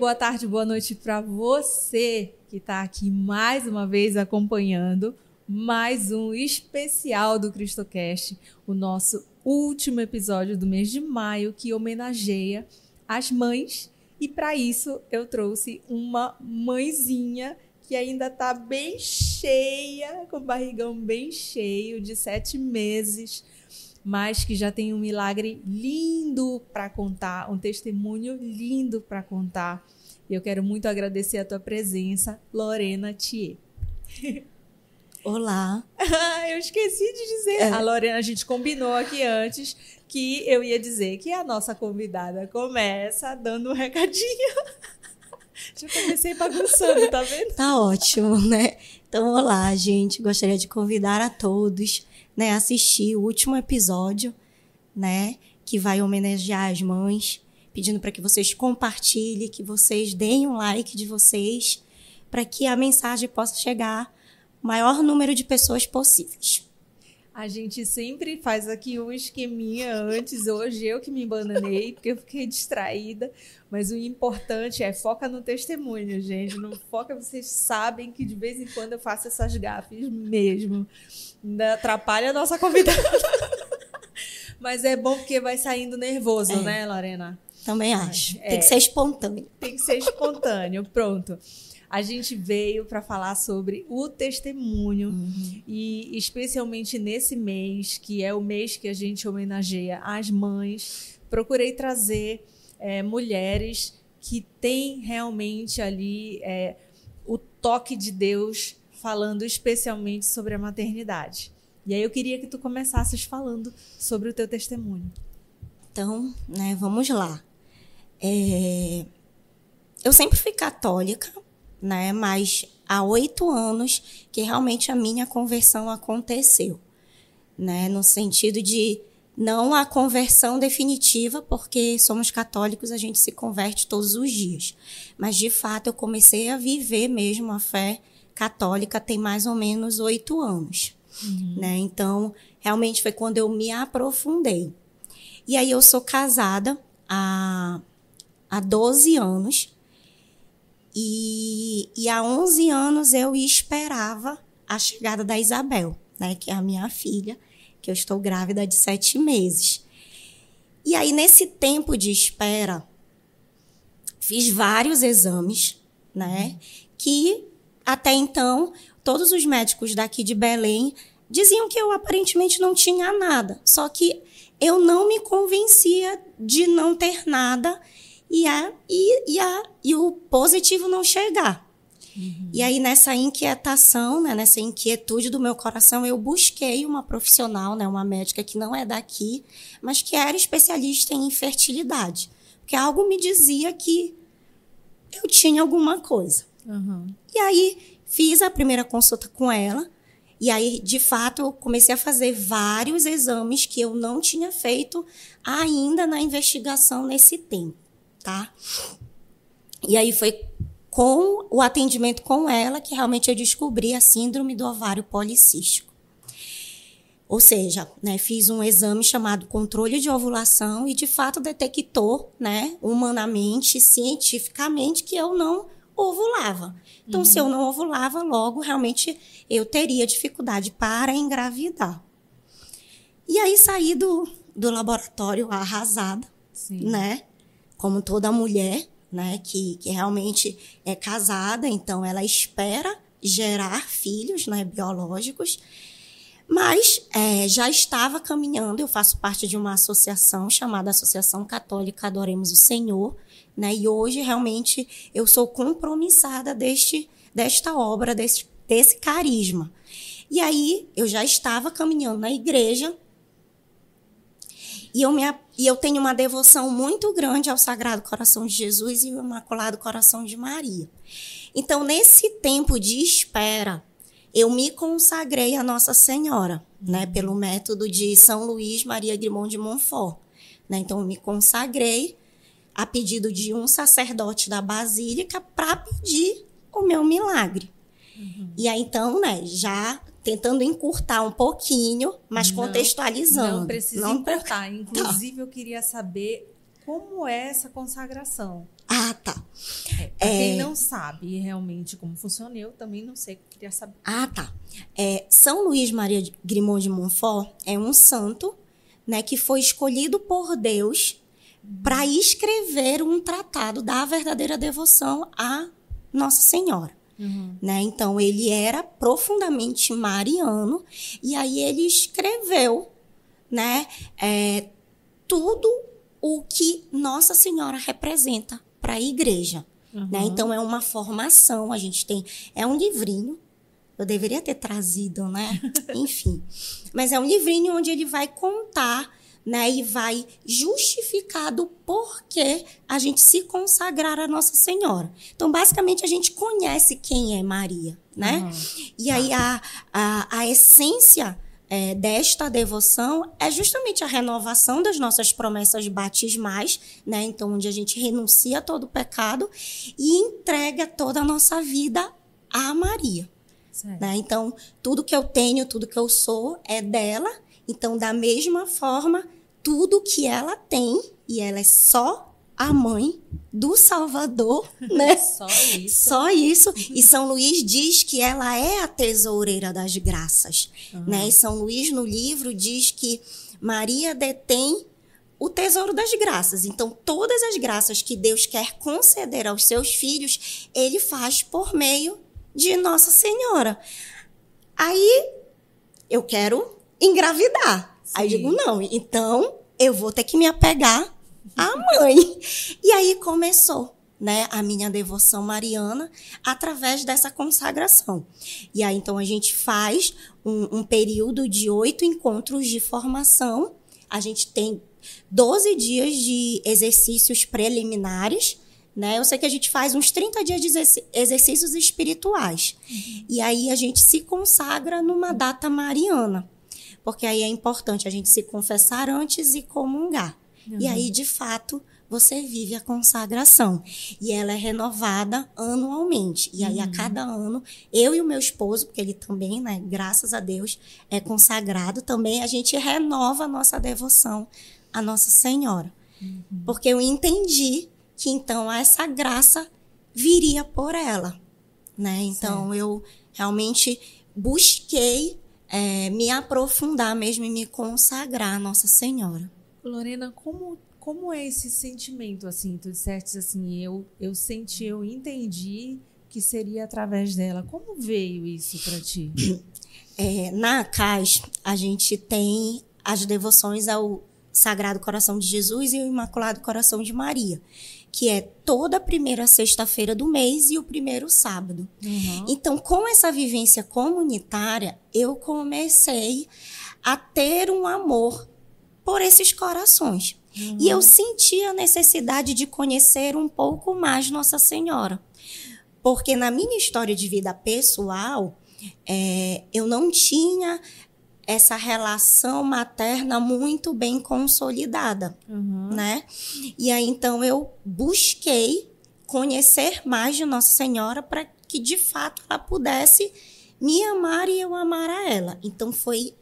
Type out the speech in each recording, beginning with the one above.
boa tarde, boa noite para você que está aqui mais uma vez acompanhando mais um especial do CristoCast, o nosso último episódio do mês de maio que homenageia as mães. E para isso eu trouxe uma mãezinha que ainda está bem cheia, com o barrigão bem cheio, de sete meses, mas que já tem um milagre lindo para contar, um testemunho lindo para contar. E eu quero muito agradecer a tua presença, Lorena Thier. Olá. eu esqueci de dizer. É. A Lorena, a gente combinou aqui antes que eu ia dizer que a nossa convidada começa dando um recadinho. Já comecei bagunçando, tá vendo? Tá ótimo, né? Então, olá, gente. Gostaria de convidar a todos, né, a assistir o último episódio, né, que vai homenagear as mães, pedindo para que vocês compartilhem, que vocês deem um like de vocês, para que a mensagem possa chegar maior número de pessoas possíveis. A gente sempre faz aqui um esqueminha antes. Hoje eu que me bananei, porque eu fiquei distraída. Mas o importante é foca no testemunho, gente. Não foca, vocês sabem que de vez em quando eu faço essas gafes mesmo. Ainda atrapalha a nossa convidada. Mas é bom porque vai saindo nervoso, é. né, Lorena? Também acho. É. Tem que ser espontâneo. Tem que ser espontâneo, pronto a gente veio para falar sobre o testemunho uhum. e especialmente nesse mês, que é o mês que a gente homenageia as mães, procurei trazer é, mulheres que têm realmente ali é, o toque de Deus falando especialmente sobre a maternidade. E aí eu queria que tu começasses falando sobre o teu testemunho. Então, né, vamos lá. É, eu sempre fui católica, né? Mas há oito anos que realmente a minha conversão aconteceu, né? No sentido de não a conversão definitiva, porque somos católicos, a gente se converte todos os dias. Mas de fato eu comecei a viver mesmo a fé católica tem mais ou menos oito anos, uhum. né? Então realmente foi quando eu me aprofundei. E aí eu sou casada há, há 12 anos e, e há 11 anos eu esperava a chegada da Isabel, né, que é a minha filha, que eu estou grávida de sete meses. E aí, nesse tempo de espera, fiz vários exames, né, que até então todos os médicos daqui de Belém diziam que eu aparentemente não tinha nada. Só que eu não me convencia de não ter nada e, a, e, e, a, e o positivo não chegar. Uhum. E aí, nessa inquietação, né, nessa inquietude do meu coração, eu busquei uma profissional, né, uma médica que não é daqui, mas que era especialista em infertilidade. Porque algo me dizia que eu tinha alguma coisa. Uhum. E aí, fiz a primeira consulta com ela. E aí, de fato, eu comecei a fazer vários exames que eu não tinha feito ainda na investigação nesse tempo tá? E aí foi com o atendimento com ela que realmente eu descobri a síndrome do ovário policístico. Ou seja, né, fiz um exame chamado controle de ovulação e de fato detectou, né, humanamente, cientificamente, que eu não ovulava. Então, uhum. se eu não ovulava, logo realmente eu teria dificuldade para engravidar. E aí saí do, do laboratório arrasada, Sim. né? Como toda mulher, né, que, que realmente é casada, então ela espera gerar filhos, né, biológicos, mas é, já estava caminhando. Eu faço parte de uma associação chamada Associação Católica Adoremos o Senhor, né, e hoje realmente eu sou compromissada deste, desta obra, desse, desse carisma. E aí eu já estava caminhando na igreja e eu, me, e eu tenho uma devoção muito grande ao Sagrado Coração de Jesus e ao Imaculado Coração de Maria. Então, nesse tempo de espera, eu me consagrei a Nossa Senhora, né, pelo método de São Luís Maria Grimond de Montfort. Né? Então, eu me consagrei a pedido de um sacerdote da Basílica para pedir o meu milagre. Uhum. E aí, então, né, já tentando encurtar um pouquinho, mas não, contextualizando. Não precisa não encurtar. Inclusive, tá. eu queria saber como é essa consagração. Ah, tá. É, pra quem não sabe realmente como funciona, eu também não sei, queria saber. Ah, tá. É, São Luís Maria Grimond de Montfort é um santo né, que foi escolhido por Deus para escrever um tratado da verdadeira devoção a Nossa Senhora. Uhum. Né? Então ele era profundamente mariano e aí ele escreveu, né, é, tudo o que Nossa Senhora representa para a igreja. Uhum. Né? Então é uma formação, a gente tem, é um livrinho. Eu deveria ter trazido, né? Enfim. Mas é um livrinho onde ele vai contar né, e vai justificar do porquê a gente se consagrar a Nossa Senhora. Então, basicamente, a gente conhece quem é Maria, né? Uhum. E aí a, a, a essência é, desta devoção é justamente a renovação das nossas promessas batismais, né? Então, onde a gente renuncia a todo o pecado e entrega toda a nossa vida a Maria. Né? Então, tudo que eu tenho, tudo que eu sou é dela. Então, da mesma forma, tudo que ela tem, e ela é só a mãe do Salvador, né? Só isso. Só isso. E São Luís diz que ela é a tesoureira das graças. Né? E São Luís, no livro, diz que Maria detém o tesouro das graças. Então, todas as graças que Deus quer conceder aos seus filhos, ele faz por meio de Nossa Senhora. Aí, eu quero engravidar. Aí eu Sim. digo, não, então eu vou ter que me apegar à mãe. E aí começou, né, a minha devoção mariana através dessa consagração. E aí, então, a gente faz um, um período de oito encontros de formação. A gente tem 12 dias de exercícios preliminares, né? Eu sei que a gente faz uns 30 dias de exerc- exercícios espirituais. E aí a gente se consagra numa data mariana. Porque aí é importante a gente se confessar antes e comungar. E aí, de fato, você vive a consagração. E ela é renovada anualmente. E aí, a cada ano, eu e o meu esposo, porque ele também, né, graças a Deus, é consagrado também, a gente renova a nossa devoção à Nossa Senhora. Porque eu entendi que então essa graça viria por ela. Né? Então, eu realmente busquei eh, me aprofundar mesmo e me consagrar à Nossa Senhora. Lorena, como, como é esse sentimento, assim? Tu disseste assim, eu, eu senti, eu entendi que seria através dela. Como veio isso para ti? É, na CAS, a gente tem as devoções ao Sagrado Coração de Jesus e ao Imaculado Coração de Maria, que é toda primeira sexta-feira do mês e o primeiro sábado. Uhum. Então, com essa vivência comunitária, eu comecei a ter um amor por esses corações. E eu senti a necessidade de conhecer um pouco mais Nossa Senhora. Porque na minha história de vida pessoal, é, eu não tinha essa relação materna muito bem consolidada Uhum. né? E aí então eu busquei conhecer mais de Nossa Senhora para que de fato ela pudesse me amar e eu amar a ela. Então foi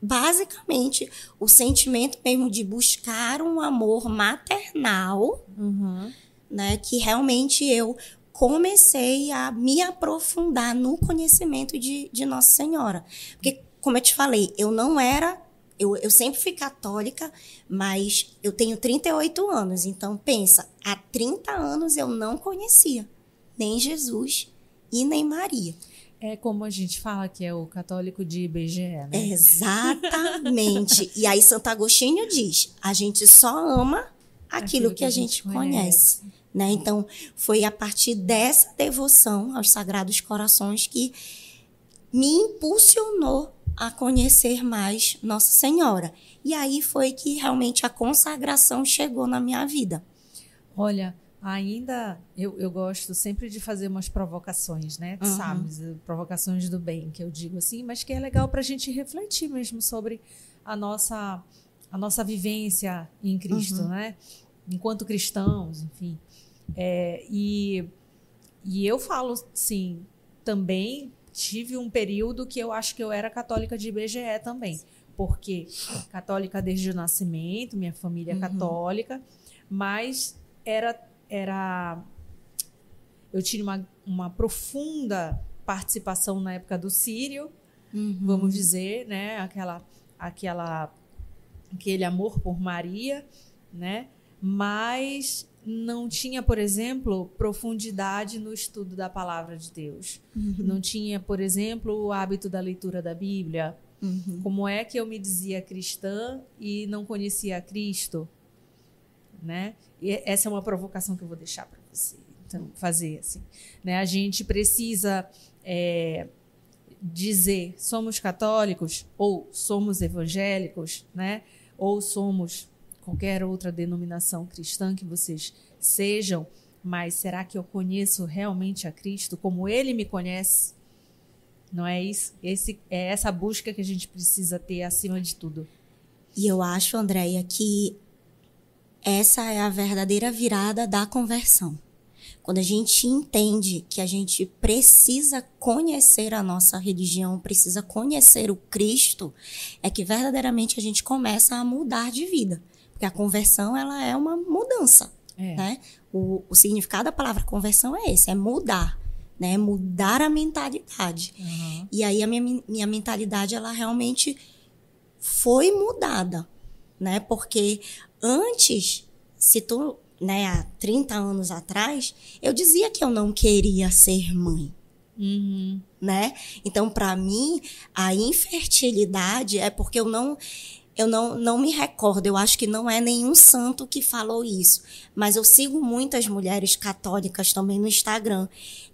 basicamente o sentimento mesmo de buscar um amor maternal, Uhum. né, que realmente eu comecei a me aprofundar no conhecimento de, de Nossa Senhora. Porque, como eu te falei, eu não era. Eu, eu sempre fui católica, mas eu tenho 38 anos. Então, pensa, há 30 anos eu não conhecia nem Jesus e nem Maria. É como a gente fala que é o católico de IBGE, né? Exatamente. e aí, Santo Agostinho diz: a gente só ama aquilo, que, a gente conhece. né? Então, foi a partir dessa devoção aos Sagrados Corações que me impulsionou a conhecer mais Nossa Senhora. E aí foi que realmente a consagração chegou na minha vida. Olha, ainda eu, eu gosto sempre de fazer umas provocações, né? Uhum. Sabes, eh, provocações do bem, que eu digo assim, mas que é legal para a gente refletir mesmo sobre a nossa, a nossa vivência em Cristo, Uhum. né? Enquanto cristãos, enfim. É, e, e eu falo, sim, também tive um período que eu acho que eu era católica de IBGE também. Porque católica desde o nascimento, minha família é Uhum. católica, mas era era eu tinha uma, uma profunda participação na época do Sírio, uhum. vamos dizer, né? Aquela, aquela, aquele amor por Maria, né? Mas não tinha, por exemplo, profundidade no estudo da palavra de Deus. Uhum. Não tinha, por exemplo, o hábito da leitura da Bíblia. Uhum. Como é que eu me dizia cristã e não conhecia Cristo? Né? E essa é uma provocação que eu vou deixar para você então, fazer assim. Né? A gente precisa é, dizer somos católicos ou somos evangélicos, né? Ou somos qualquer outra denominação cristã que vocês sejam, mas será que eu conheço realmente a Cristo como Ele me conhece? Não é isso? Esse, é essa busca que a gente precisa ter acima de tudo. E eu acho, Andréia, que essa é a verdadeira virada da conversão. Quando a gente entende que a gente precisa conhecer a nossa religião, precisa conhecer o Cristo, é que verdadeiramente a gente começa a mudar de vida. Porque a conversão, ela é uma mudança, é. né? O, o significado da palavra conversão é esse, é mudar. Né, mudar a mentalidade. Uhum. E aí a minha, minha mentalidade, ela realmente foi mudada, né? Porque antes, se tu né, há 30 anos atrás, eu dizia que eu não queria ser mãe. Uhum. Né? Então, para mim, a infertilidade é porque eu não eu não, não me recordo, eu acho que não é nenhum santo que falou isso, mas eu sigo muitas mulheres católicas também no Instagram.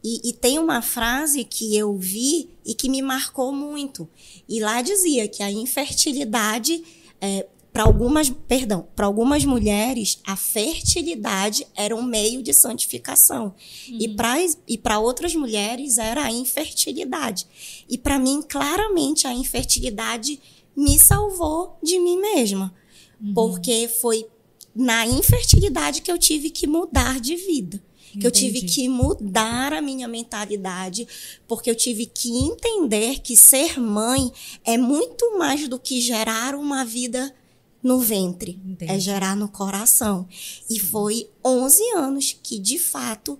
E, e tem uma frase que eu vi e que me marcou muito. E lá dizia que a infertilidade é, para algumas, perdão, para algumas mulheres a fertilidade era um meio de santificação uhum. e para e para outras mulheres era a infertilidade. E para mim claramente a infertilidade me salvou de mim mesma, uhum. porque foi na infertilidade que eu tive que mudar de vida. Que eu tive que mudar a minha mentalidade, porque eu tive que entender que ser mãe é muito mais do que gerar uma vida no ventre, Entendi. é gerar no coração. E foi 11 anos que, de fato,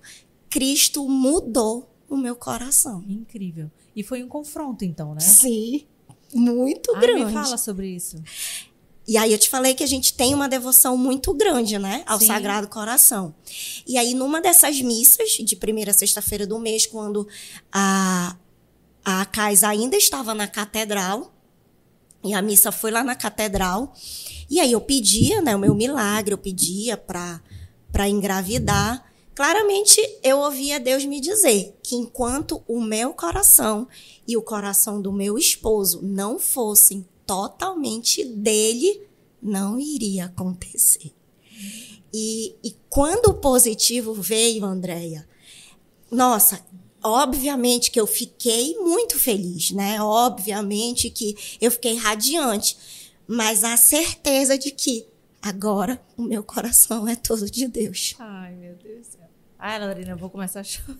Cristo mudou o meu coração. Incrível. E foi um confronto, então, né? Sim, muito ah, grande. Me fala sobre isso. E aí eu te falei que a gente tem uma devoção muito grande, né, ao Sim. Sagrado Coração. E aí numa dessas missas de primeira sexta-feira do mês, quando a a Cais ainda estava na catedral, e a missa foi lá na catedral, e aí eu pedia, né, o meu milagre, eu pedia para para engravidar. Claramente eu ouvia Deus me dizer que enquanto o meu coração e o coração do meu esposo não fossem totalmente dele, não iria acontecer. E, e quando o positivo veio, Andréia, nossa, obviamente que eu fiquei muito feliz, né? Obviamente que eu fiquei radiante mas a certeza de que agora o meu coração é todo de Deus. Ai, meu Deus do céu. Ai, Lorena, eu vou começar a chorar.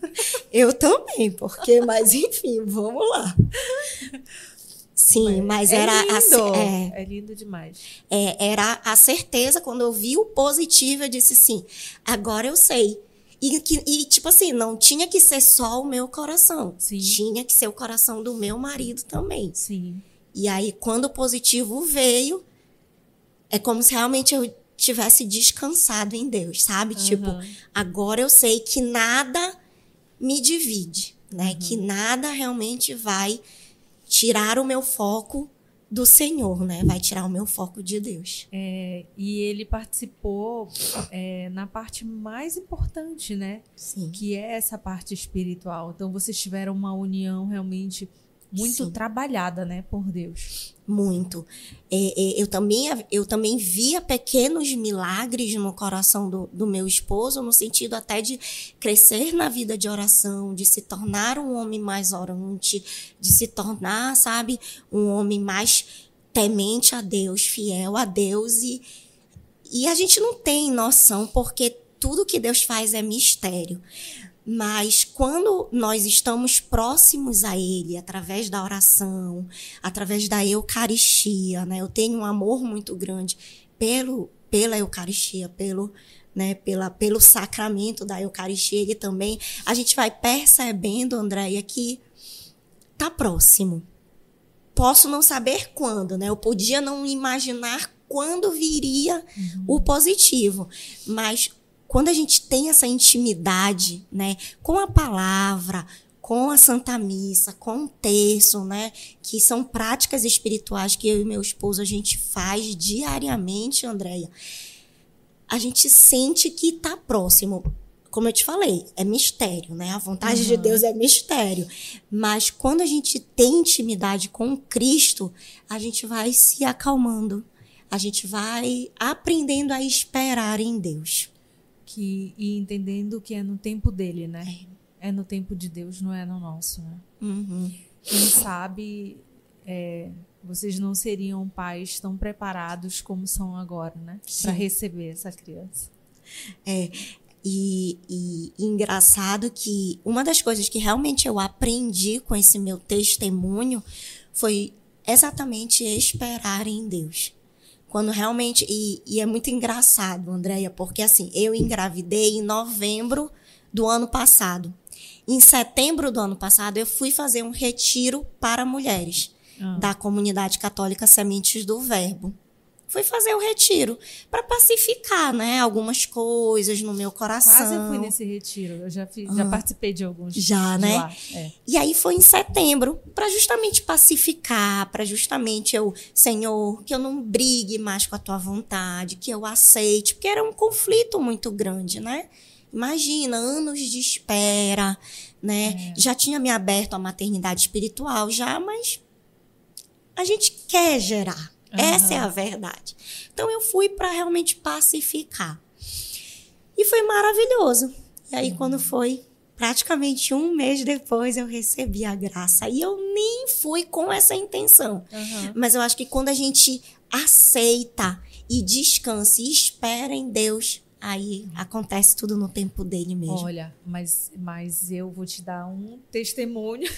Eu também, porque, mas enfim, vamos lá. Sim, mas é era lindo. A, é, é lindo demais. É, era a certeza, quando eu vi o positivo, eu disse assim: agora eu sei. E, que, e, tipo assim, não tinha que ser só o meu coração. Sim. Tinha que ser o coração do meu marido também. Sim. E aí, quando o positivo veio, é como se realmente eu tivesse descansado em Deus, sabe? Uhum. Tipo, agora eu sei que nada me divide, né? Uhum. Que nada realmente vai tirar o meu foco do Senhor, né? Vai tirar o meu foco de Deus. É, e ele participou é, na parte mais importante, né? Sim. Que é essa parte espiritual. Então vocês tiveram uma união realmente muito Sim. trabalhada, né, por Deus. Muito. É, é, eu, também, eu também via pequenos milagres no coração do, do meu esposo, no sentido até de crescer na vida de oração, de se tornar um homem mais orante, de se tornar, sabe, um homem mais temente a Deus, fiel a Deus. E, e a gente não tem noção, porque tudo que Deus faz é mistério. Mas quando nós estamos próximos a Ele, através da oração, através da Eucaristia, né? Eu tenho um amor muito grande pelo, pela Eucaristia, pelo, né, pela, pelo sacramento da Eucaristia, ele também, a gente vai percebendo, Andréia, que tá próximo. Posso não saber quando, né? Eu podia não imaginar quando viria uhum. o positivo, mas quando a gente tem essa intimidade, né, com a palavra, com a Santa Missa, com o terço, né, que são práticas espirituais que eu e meu esposo a gente faz diariamente, Andréia, a gente sente que está próximo. Como eu te falei, é mistério, né? A vontade uhum. de Deus é mistério. Mas quando a gente tem intimidade com Cristo, a gente vai se acalmando. A gente vai aprendendo a esperar em Deus. Que, e entendendo que é no tempo dele, né? É, é no tempo de Deus, não é no nosso, né? Uhum. Quem sabe é, vocês não seriam pais tão preparados como são agora, né? Para receber essa criança. É, e, e, e, engraçado que uma das coisas que realmente eu aprendi com esse meu testemunho foi exatamente esperar em Deus. Quando realmente. E, e é muito engraçado, Andréia, porque assim, eu engravidei em novembro do ano passado. Em setembro do ano passado, eu fui fazer um retiro para mulheres ah. da comunidade católica Sementes do Verbo. Fui fazer o retiro para pacificar, né, algumas coisas no meu coração. Quase fui nesse retiro. Eu já, fiz, ah. já participei de alguns. Já, de né? É. E aí foi em setembro para justamente pacificar, para justamente eu, Senhor, que eu não brigue mais com a tua vontade, que eu aceite, porque era um conflito muito grande, né? Imagina, anos de espera, né? É. Já tinha me aberto à maternidade espiritual já, mas a gente quer gerar. Uhum. Essa é a verdade. Então eu fui para realmente pacificar. E foi maravilhoso. E aí, uhum. quando foi praticamente um mês depois, eu recebi a graça. E eu nem fui com essa intenção. Uhum. Mas eu acho que quando a gente aceita e descansa e espera em Deus, aí acontece tudo no tempo dele mesmo. Olha, mas, mas eu vou te dar um testemunho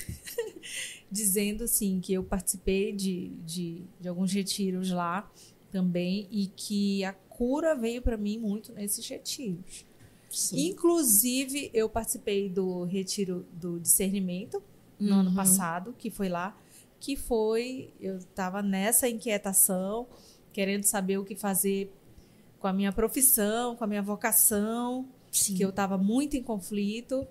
dizendo assim que eu participei de, de, de alguns retiros lá também e que a cura veio para mim muito nesses retiros. Sim. Inclusive, eu participei do retiro do discernimento no uhum. ano passado, que foi lá, que foi, eu estava nessa inquietação, querendo saber o que fazer com a minha profissão, com a minha vocação, Sim. que eu estava muito em conflito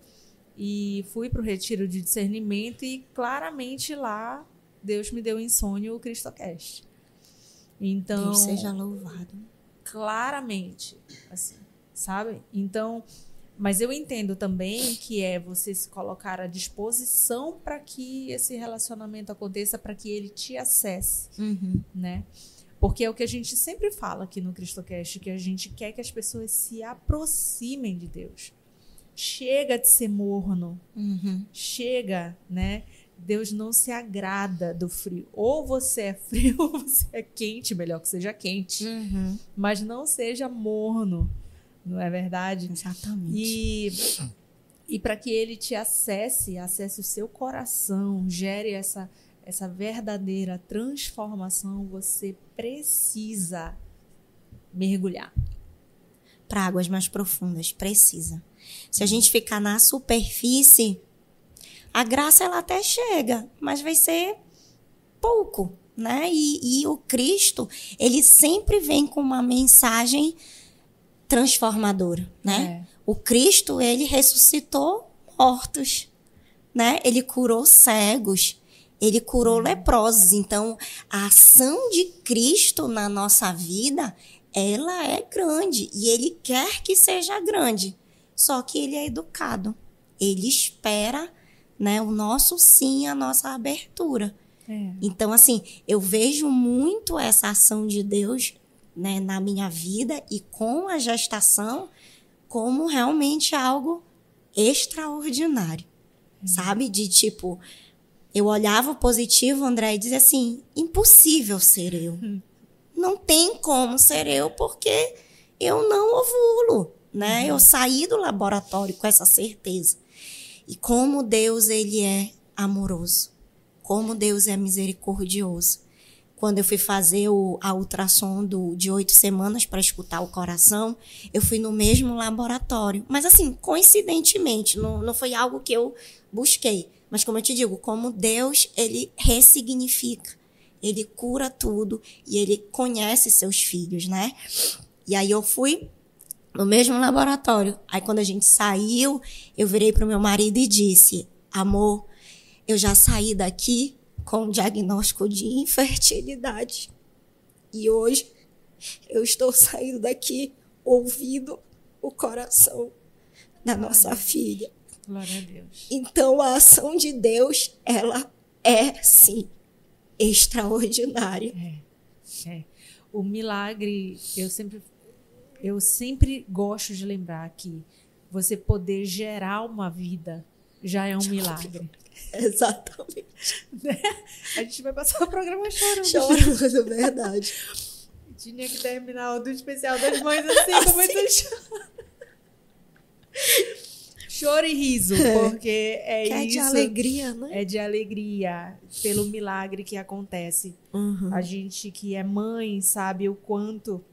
e fui para o retiro de discernimento e claramente lá Deus me deu em sonho o CristoCast. Então, Deus seja louvado. Claramente, assim, sabe? Então, mas eu entendo também que é você se colocar à disposição para que esse relacionamento aconteça, para que ele te acesse, uhum. né? Porque é o que a gente sempre fala aqui no CristoCast, que a gente quer que as pessoas se aproximem de Deus. Chega de ser morno. Uhum. Chega, né? Deus não se agrada do frio. Ou você é frio ou você é quente, melhor que seja quente. Uhum. Mas não seja morno, não é verdade? Exatamente. E, e para que ele te acesse, acesse o seu coração, gere essa, essa verdadeira transformação, você precisa mergulhar. Para águas mais profundas, precisa. Se a gente ficar na superfície, a graça ela até chega, mas vai ser pouco, né? E, e o Cristo, ele sempre vem com uma mensagem transformadora, né? É. O Cristo, ele ressuscitou mortos, né? Ele curou cegos, ele curou é. leprosos. Então, a ação de Cristo na nossa vida, ela é grande e ele quer que seja grande. Só que ele é educado. Ele espera né, o nosso sim, a nossa abertura. É. Então, assim, eu vejo muito essa ação de Deus né, na minha vida e com a gestação como realmente algo extraordinário. É. Sabe? De tipo, eu olhava o positivo, André, e dizia assim: impossível ser eu. Hum. Não tem como ser eu porque eu não ovulo né? Uhum. Eu saí do laboratório com essa certeza. E como Deus ele é amoroso, como Deus é misericordioso. quando eu fui fazer o, a ultrassom do, de oito semanas para escutar o coração, eu fui no mesmo laboratório. Mas assim, coincidentemente, não, não foi algo que eu busquei. Mas como eu te digo, como Deus, ele ressignifica, ele cura tudo e ele conhece seus filhos, né? E aí eu fui no mesmo laboratório. Aí quando a gente saiu, eu virei pro meu marido e disse: "Amor, eu já saí daqui com diagnóstico de infertilidade. E hoje eu estou saindo daqui ouvindo o coração da Glória nossa filha. Glória a Deus. Então a ação de Deus, ela é sim extraordinária. É. é. O milagre, eu sempre eu sempre gosto de lembrar que você poder gerar uma vida já é um milagre. Exatamente. Né? A gente vai passar o programa chorando. Chorando, é verdade. Tinha que terminar o do especial das mães assim, assim. com muito choro. Choro e riso, porque é que isso. É de alegria, né? É de alegria pelo milagre que acontece. Uhum. A gente que é mãe sabe o quanto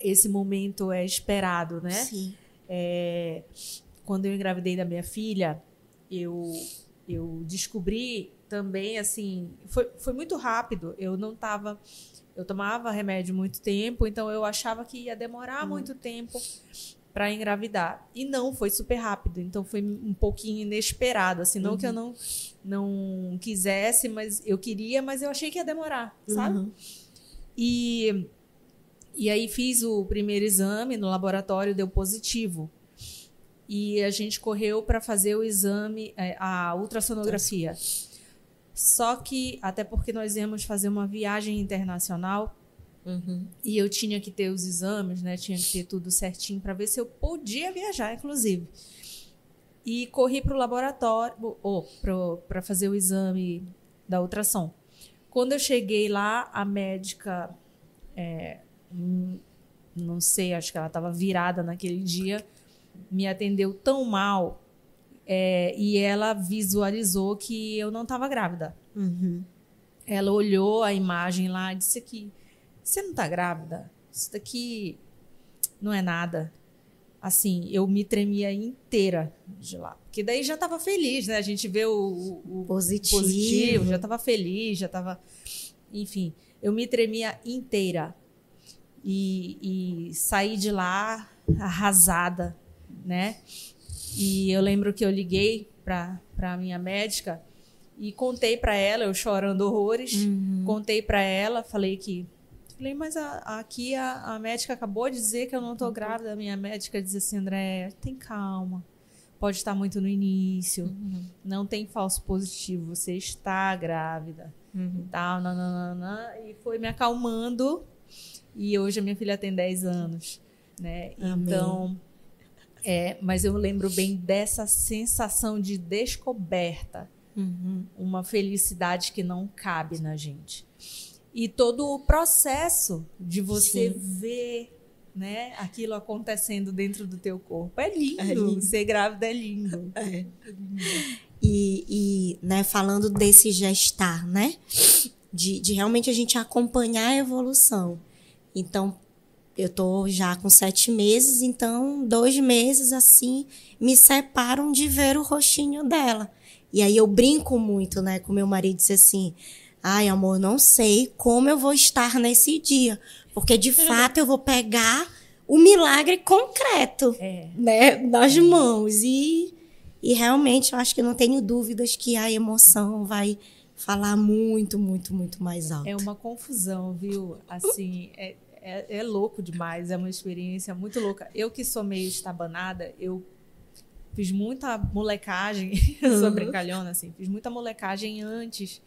esse momento é esperado, né? Sim. É, quando eu engravidei da minha filha, eu eu descobri também, assim, foi, foi muito rápido. Eu não estava. Eu tomava remédio muito tempo, então eu achava que ia demorar hum. muito tempo para engravidar. E não, foi super rápido. Então foi um pouquinho inesperado. Assim, não uhum. que eu não, não quisesse, mas eu queria, mas eu achei que ia demorar, sabe? Uhum. E, e aí fiz o primeiro exame no laboratório, deu positivo e a gente correu para fazer o exame, é, a ultrassonografia. Só que, até porque nós íamos fazer uma viagem internacional uhum. e eu tinha que ter os exames, né? Tinha que ter tudo certinho para ver se eu podia viajar, inclusive. E corri para o laboratório, ou para fazer o exame da ultrassom. Quando eu cheguei lá, a médica, é, hum, não sei, acho que ela estava virada naquele dia me atendeu tão mal é, e ela visualizou que eu não estava grávida. Uhum. Ela olhou a imagem lá e disse aqui, você não está grávida? Isso daqui não é nada. Assim, eu me tremia inteira de lá. Porque daí já estava feliz, né? A gente vê o, o positivo. positivo, já estava feliz, já estava... Enfim, eu me tremia inteira. E, e saí de lá arrasada, né? E eu lembro que eu liguei para a minha médica e contei para ela, eu chorando horrores, uhum. contei para ela, falei que Falei, mas a, aqui a, a, médica acabou de dizer que eu não tô grávida. A minha médica disse assim, André, tem calma. Pode estar muito no início. Uhum. Não tem falso positivo. Você está grávida. Uhum. Tal, nananana, e foi me acalmando. E hoje a minha filha tem 10 anos. Né? Amém. Então, é, mas eu lembro bem dessa sensação de descoberta, uhum. uma felicidade que não cabe na gente. E todo o processo de você Sim. ver né, aquilo acontecendo dentro do teu corpo. É lindo. É lindo. Ser grávida é lindo. É. E, e né, falando desse gestar, né? De, de realmente a gente acompanhar a evolução. Então, eu tô já com sete meses, então dois meses assim me separam de ver o rostinho dela. E aí eu brinco muito, né, com meu marido, disse assim: "Ai, amor, não sei como eu vou estar nesse dia, porque de fato eu vou pegar o milagre concreto, é. né, nas mãos e e realmente eu acho que não tenho dúvidas que a emoção vai falar muito, muito, muito mais alto. É uma confusão, viu? Assim, é, é, é, louco demais, é uma experiência muito louca. Eu que sou meio estabanada, eu fiz muita molecagem, uhum. sou brincalhona, assim, fiz muita molecagem antes,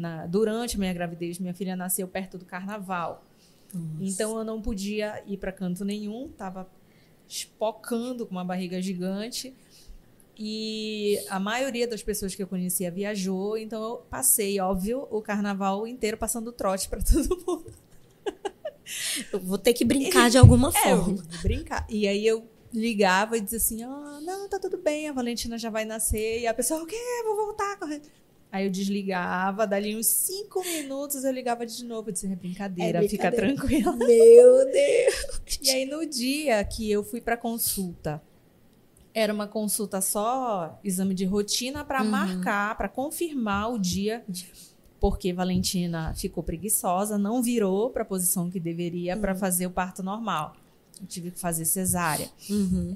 na, durante a minha gravidez. Minha filha nasceu perto do carnaval. Nossa. Então eu não podia ir para canto nenhum, tava espocando com uma barriga gigante. E a maioria das pessoas que eu conhecia viajou, então eu passei, óbvio, o carnaval inteiro passando trote para todo mundo. Eu vou ter que brincar de alguma é, forma. brincar. E aí eu ligava e dizia assim: ah, não, tá tudo bem, a Valentina já vai nascer. E a pessoa, o quê? Vou voltar correndo. Aí eu desligava, dali uns cinco minutos eu ligava de novo. Eu disse, é brincadeira, É fica brincadeira. tranquila. Meu Deus. E aí no dia que eu fui pra consulta, era uma consulta só, exame de rotina para Uhum. marcar, para confirmar o dia, porque Valentina ficou preguiçosa, não virou para a posição que deveria Uhum. para fazer o parto normal. Eu tive que fazer cesárea. Uhum.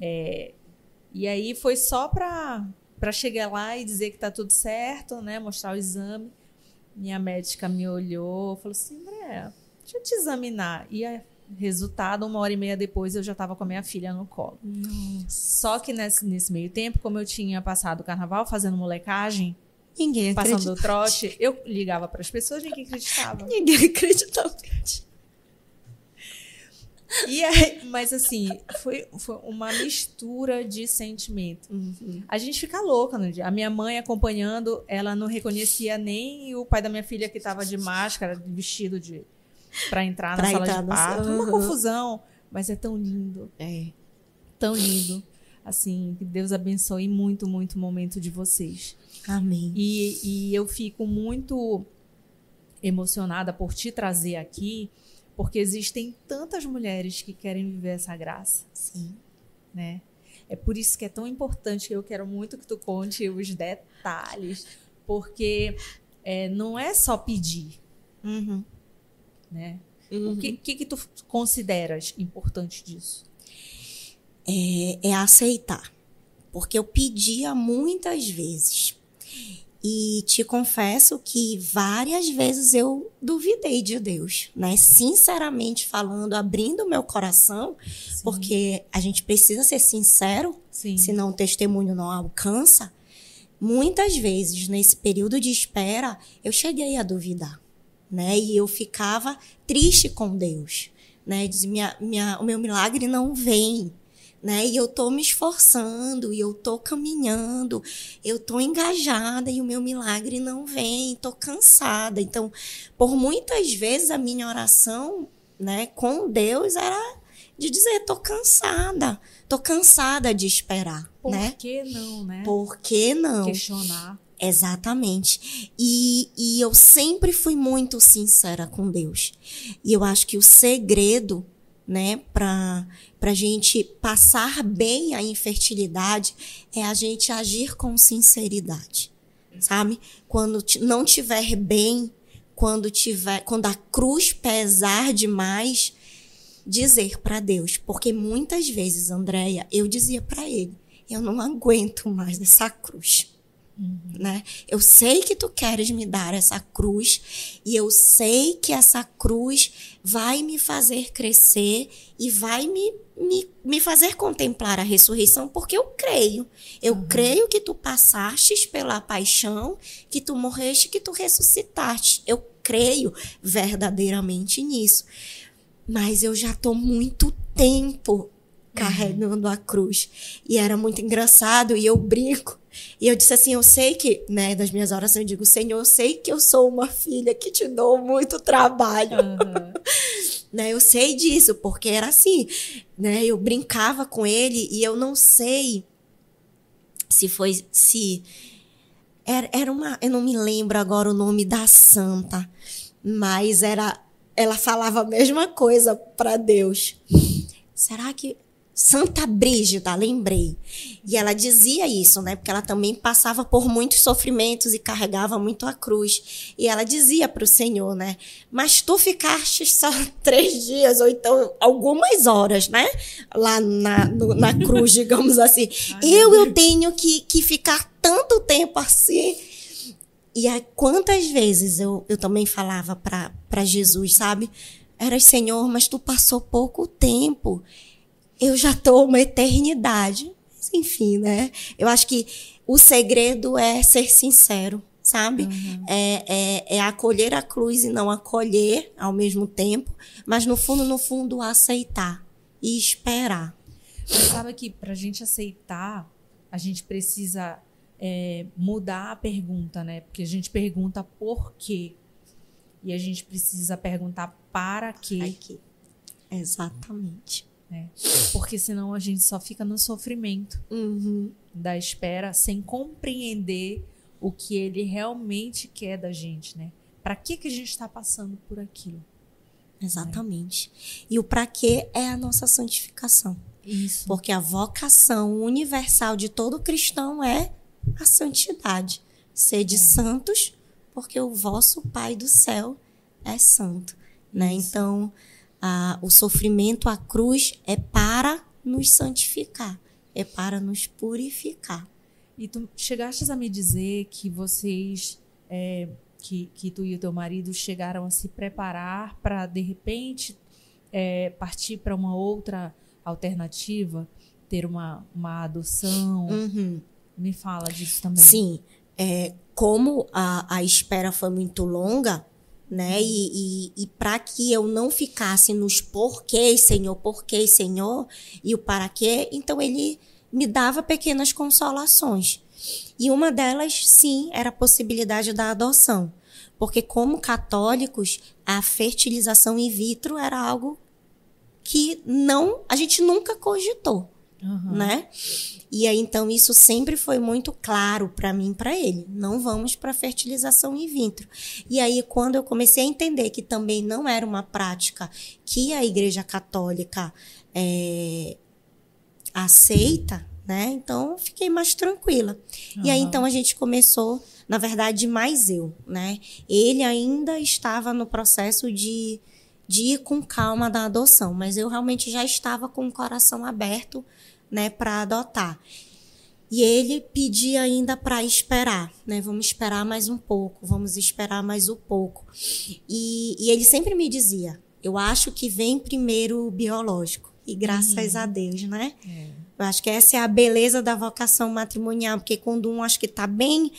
E aí foi só para para chegar lá e dizer que tá tudo certo, né, mostrar o exame. Minha médica me olhou, falou assim, André, deixa eu te examinar. E aí, resultado, uma hora e meia depois eu já estava com a minha filha no colo. Só que nesse, nesse meio tempo, como eu tinha passado o carnaval fazendo molecagem, Ninguém passando o trote, eu ligava para as pessoas, ninguém acreditava. Ninguém acreditava. E aí, mas assim, foi, foi uma mistura de sentimento. Uhum. A gente fica louca no dia. A minha mãe acompanhando, ela não reconhecia nem o pai da minha filha que estava de máscara, de vestido de para entrar na Pra sala entrar de parto. sala. Uma Uhum. confusão, mas é tão lindo, É. tão lindo. Assim, que Deus abençoe muito, muito o momento de vocês. Amém. E, e eu fico muito emocionada por te trazer aqui, porque existem tantas mulheres que querem viver essa graça, Sim. né? É por isso que é tão importante que eu quero muito que tu conte os detalhes, porque é, não é só pedir, Uhum. né? Uhum. O que, que, que tu consideras importante disso? é, é aceitar. Porque eu pedia muitas vezes. E te confesso que várias vezes eu duvidei de Deus, né? Sinceramente falando, abrindo o meu coração, porque a gente precisa ser sincero, Sim. senão o testemunho não alcança. Muitas vezes, nesse período de espera, eu cheguei a duvidar, né? E eu ficava triste com Deus, né? Diz, minha, minha, o meu milagre não vem, né? E eu tô me esforçando, e eu tô caminhando, eu tô engajada e o meu milagre não vem, tô cansada. Então, por muitas vezes a minha oração, né, com Deus era de dizer, tô cansada, tô cansada de esperar, Por né? que não, né? Por que não? Questionar. Exatamente. E, e eu sempre fui muito sincera com Deus. E eu acho que o segredo, né, para a gente passar bem a infertilidade é a gente agir com sinceridade. Sabe? Quando não tiver bem, quando tiver, quando a cruz pesar demais, dizer para Deus, porque muitas vezes, Andréia, eu dizia para ele, eu não aguento mais essa cruz né? Eu sei que tu queres me dar essa cruz e eu sei que essa cruz vai me fazer crescer e vai me, me, me fazer contemplar a ressurreição, porque eu creio. Eu creio que tu passastes pela paixão, que tu morreste, que tu ressuscitaste. Eu creio verdadeiramente nisso. Mas eu já tô muito tempo carregando a cruz. E era muito engraçado, e eu brinco. E eu disse assim: eu sei que, né, das minhas orações, eu digo, Senhor, eu sei que eu sou uma filha que te dou muito trabalho. Aham. né? Eu sei disso, porque era assim, né? Eu brincava com ele e eu não sei se foi se era, era uma, eu não me lembro agora o nome da santa, mas era ela falava a mesma coisa para Deus. Será que Santa Brígida, lembrei. E ela dizia isso, né? Porque ela também passava por muitos sofrimentos e carregava muito a cruz. E ela dizia para o Senhor, né? Mas tu ficaste só três dias, ou então algumas horas, né? Lá na, no- na cruz, digamos assim. eu, eu tenho que, que ficar tanto tempo assim. E aí, quantas vezes eu, eu também falava para Jesus, sabe? Era Senhor, mas tu passou pouco tempo. Eu já tô uma eternidade. Mas, enfim, né? Eu acho que o segredo é ser sincero, sabe? É, é, é acolher a cruz e não acolher ao mesmo tempo, mas no fundo, no fundo, aceitar e esperar. Mas sabe que para a gente aceitar, a gente precisa é, mudar a pergunta, né? Porque a gente pergunta por quê. E a gente precisa perguntar para quê. Aqui. Exatamente. Né? Porque senão a gente só fica no sofrimento Uhum. da espera sem compreender o que ele realmente quer da gente, né? Para que que a gente está passando por aquilo? Exatamente. E o para quê é a nossa santificação. Isso. Porque a vocação universal de todo cristão é a santidade. Sede é. santos, porque o vosso Pai do céu é santo. Né? Então, a, o sofrimento, a cruz, é para nos santificar, é para nos purificar. E tu chegaste a me dizer que vocês, é, que, que tu e o teu marido chegaram a se preparar para, de repente, é, partir para uma outra alternativa, ter uma, uma adoção. Uhum. Me fala disso também. Sim. É, como a, a espera foi muito longa, né? E, e, e para que eu não ficasse nos porquês, Senhor, porquês, Senhor, e o para quê, então ele me dava pequenas consolações. E uma delas, sim, era a possibilidade da adoção. Porque, como católicos, a fertilização in vitro era algo que não a gente nunca cogitou, uhum. né? E aí então isso sempre foi muito claro para mim, para ele. Não vamos para fertilização in vitro. E aí quando eu comecei a entender que também não era uma prática que a Igreja Católica é, aceita, né? Então fiquei mais tranquila. Uhum. E aí então a gente começou, na verdade, mais eu, né? Ele ainda estava no processo de de ir com calma da adoção, mas eu realmente já estava com o coração aberto, né, para adotar. E ele pedia ainda para esperar, né? Vamos esperar mais um pouco, vamos esperar mais um pouco. E, e ele sempre me dizia: eu acho que vem primeiro o biológico. E graças uhum. a Deus, né? É. Eu acho que essa é a beleza da vocação matrimonial, porque quando um acho que está bem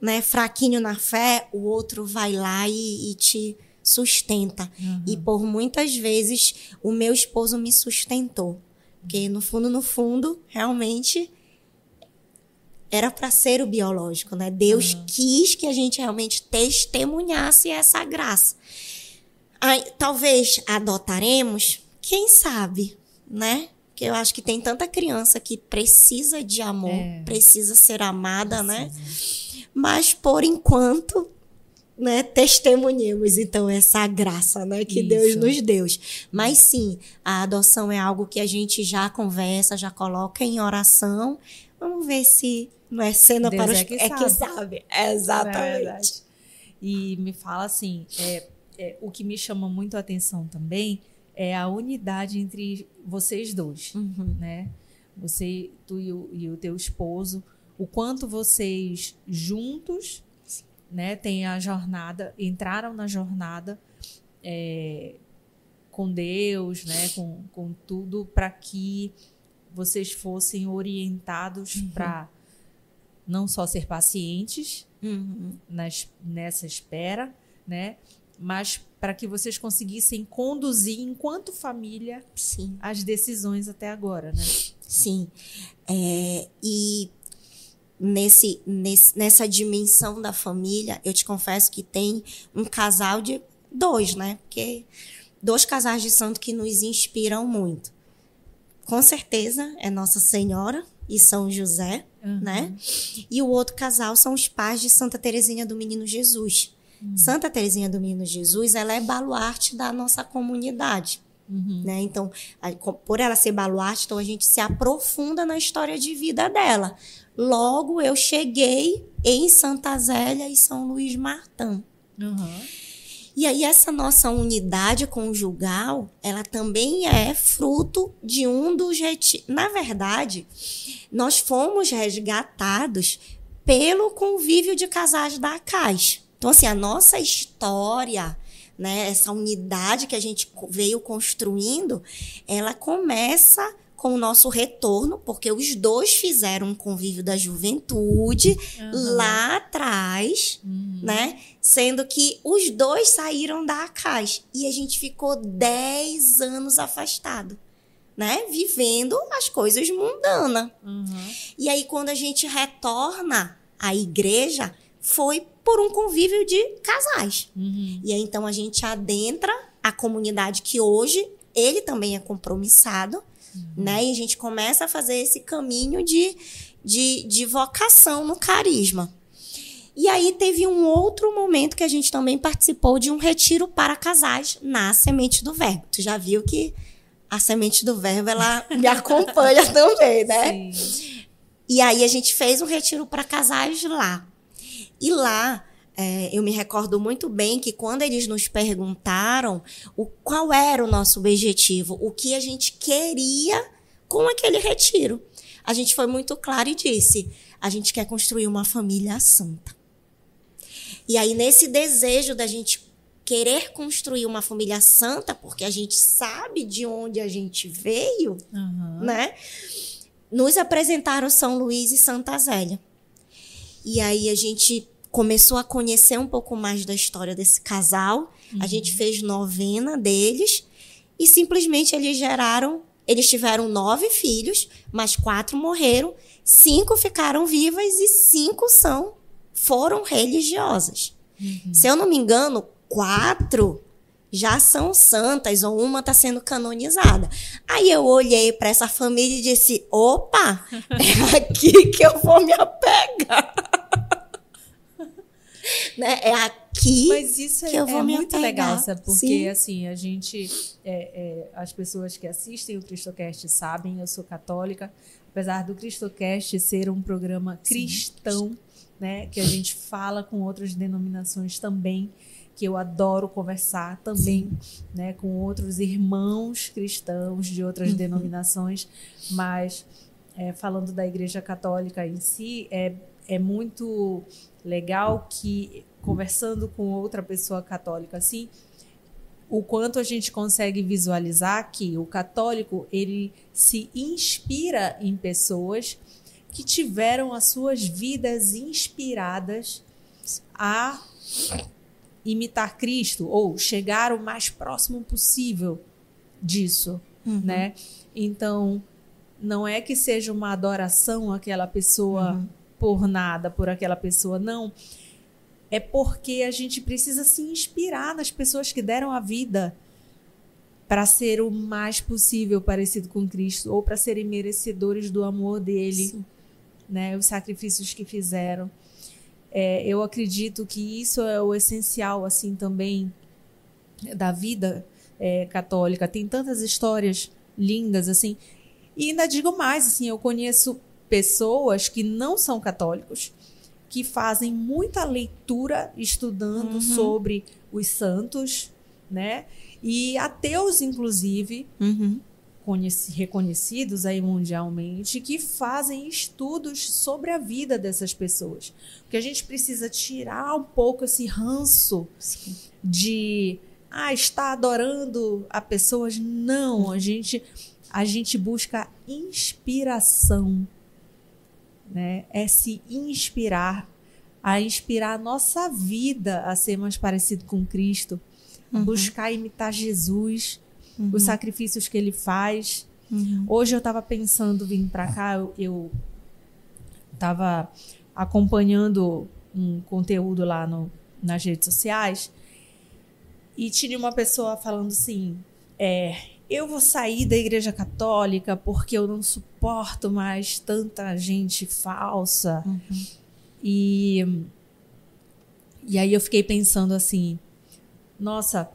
né, fraquinho na fé, o outro vai lá e, e te sustenta. Uhum. E por muitas vezes o meu esposo me sustentou. Porque no fundo, no fundo, realmente era para ser o biológico, né? Deus uhum. quis que a gente realmente testemunhasse essa graça. Aí, talvez adotaremos, quem sabe, né? Porque eu acho que tem tanta criança que precisa de amor, é. precisa ser amada, né? precisa. né? Mas por enquanto né, testemunhemos então essa graça, né, que Isso. Deus nos deu. Mas sim, a adoção é algo que a gente já conversa, já coloca em oração. Vamos ver se não é cena Deus para os é que, é sabe. que sabe. Exatamente. É e me fala assim, é, é, o que me chama muito a atenção também é a unidade entre vocês dois, uhum. né? Você, tu e o, e o teu esposo, o quanto vocês juntos né? Tem a jornada, entraram na jornada é, com Deus, né? Com, com tudo para que vocês fossem orientados uhum. para não só ser pacientes uhum. nas, nessa espera, né? Mas para que vocês conseguissem conduzir enquanto família Sim. as decisões até agora, né? Sim. É, e nesse, nesse, nessa dimensão da família, eu te confesso que tem um casal de dois, né? Porque dois casais de santo que nos inspiram muito. Com certeza é Nossa Senhora e São José, uhum. né? E o outro casal são os pais de Santa Teresinha do Menino Jesus. Uhum. Santa Teresinha do Menino Jesus, ela é baluarte da nossa comunidade. Uhum. Né? Então, por ela ser baluarte, então a gente se aprofunda na história de vida dela. Logo, eu cheguei em Santa Zélia e São Luís Martã. Uhum. E aí, essa nossa unidade conjugal, ela também é fruto de um dos retiros. Na verdade, nós fomos resgatados pelo convívio de casais da CAIS. Então, assim, a nossa história, né, essa unidade que a gente veio construindo, ela começa com o nosso retorno, porque os dois fizeram um convívio da juventude uhum. lá atrás, uhum. né? Sendo que os dois saíram da ACAS e a gente ficou 10 anos afastado, né? Vivendo as coisas mundanas. Uhum. E aí, quando a gente retorna à igreja, foi por um convívio de casais. Uhum. E aí, então, a gente adentra a comunidade que hoje ele também é compromissado Uhum. Né? E a gente começa a fazer esse caminho de, de, de vocação no carisma. E aí teve um outro momento que a gente também participou de um retiro para casais na Semente do Verbo. Tu já viu que a Semente do Verbo ela me acompanha também, né? Sim. E aí a gente fez um retiro para casais lá. E lá é, eu me recordo muito bem que quando eles nos perguntaram o qual era o nosso objetivo, o que a gente queria com aquele retiro, a gente foi muito claro e disse: a gente quer construir uma família santa. E aí, nesse desejo da gente querer construir uma família santa, porque a gente sabe de onde a gente veio, uhum. né? Nos apresentaram São Luís e Santa Zélia. E aí a gente começou a conhecer um pouco mais da história desse casal. Uhum. A gente fez novena deles e simplesmente eles geraram. Eles tiveram nove filhos, mas quatro morreram, cinco ficaram vivas e cinco são foram religiosas. Uhum. Se eu não me engano, quatro já são santas ou uma está sendo canonizada. Aí eu olhei para essa família e disse: opa, é aqui que eu vou me apegar. né? É aqui Mas isso que eu é, vou é me muito apegar. legal, sabe? Porque Sim. assim a gente, é, é, as pessoas que assistem o Cristocast sabem, eu sou católica, apesar do Cristocast ser um programa cristão. Sim né? Que a gente fala com outras denominações também, que eu adoro conversar também, né? Com outros irmãos cristãos de outras uhum. denominações, mas é, falando da Igreja Católica em si, é, é muito legal que conversando com outra pessoa católica assim, o quanto a gente consegue visualizar que o católico ele se inspira em pessoas que tiveram as suas vidas inspiradas a imitar Cristo ou chegar o mais próximo possível disso, uhum. né? Então, não é que seja uma adoração àquela pessoa uhum. Por nada, por aquela pessoa, não. É porque a gente precisa se inspirar nas pessoas que deram a vida para ser o mais possível parecido com Cristo ou para serem merecedores do amor dele. Sim né, os sacrifícios que fizeram. É, eu acredito que isso é o essencial, assim, também da vida é, católica. Tem tantas histórias lindas, assim. E ainda digo mais, assim, eu conheço pessoas que não são católicos, que fazem muita leitura estudando uhum. sobre os santos, né? E ateus, inclusive, uhum reconhecidos aí mundialmente que fazem estudos sobre a vida dessas pessoas. Porque a gente precisa tirar um pouco esse ranço Sim. de ah, está adorando a pessoas. Não, a gente a gente busca inspiração, né? É se inspirar, a inspirar a nossa vida a ser mais parecido com Cristo, uhum. buscar imitar Jesus uhum. os sacrifícios que ele faz. Uhum. Hoje eu estava pensando vir para cá, eu estava acompanhando um conteúdo lá no, nas redes sociais e tinha uma pessoa falando assim: é, eu vou sair da igreja católica porque eu não suporto mais tanta gente falsa. Uhum. E, e aí eu fiquei pensando assim: nossa,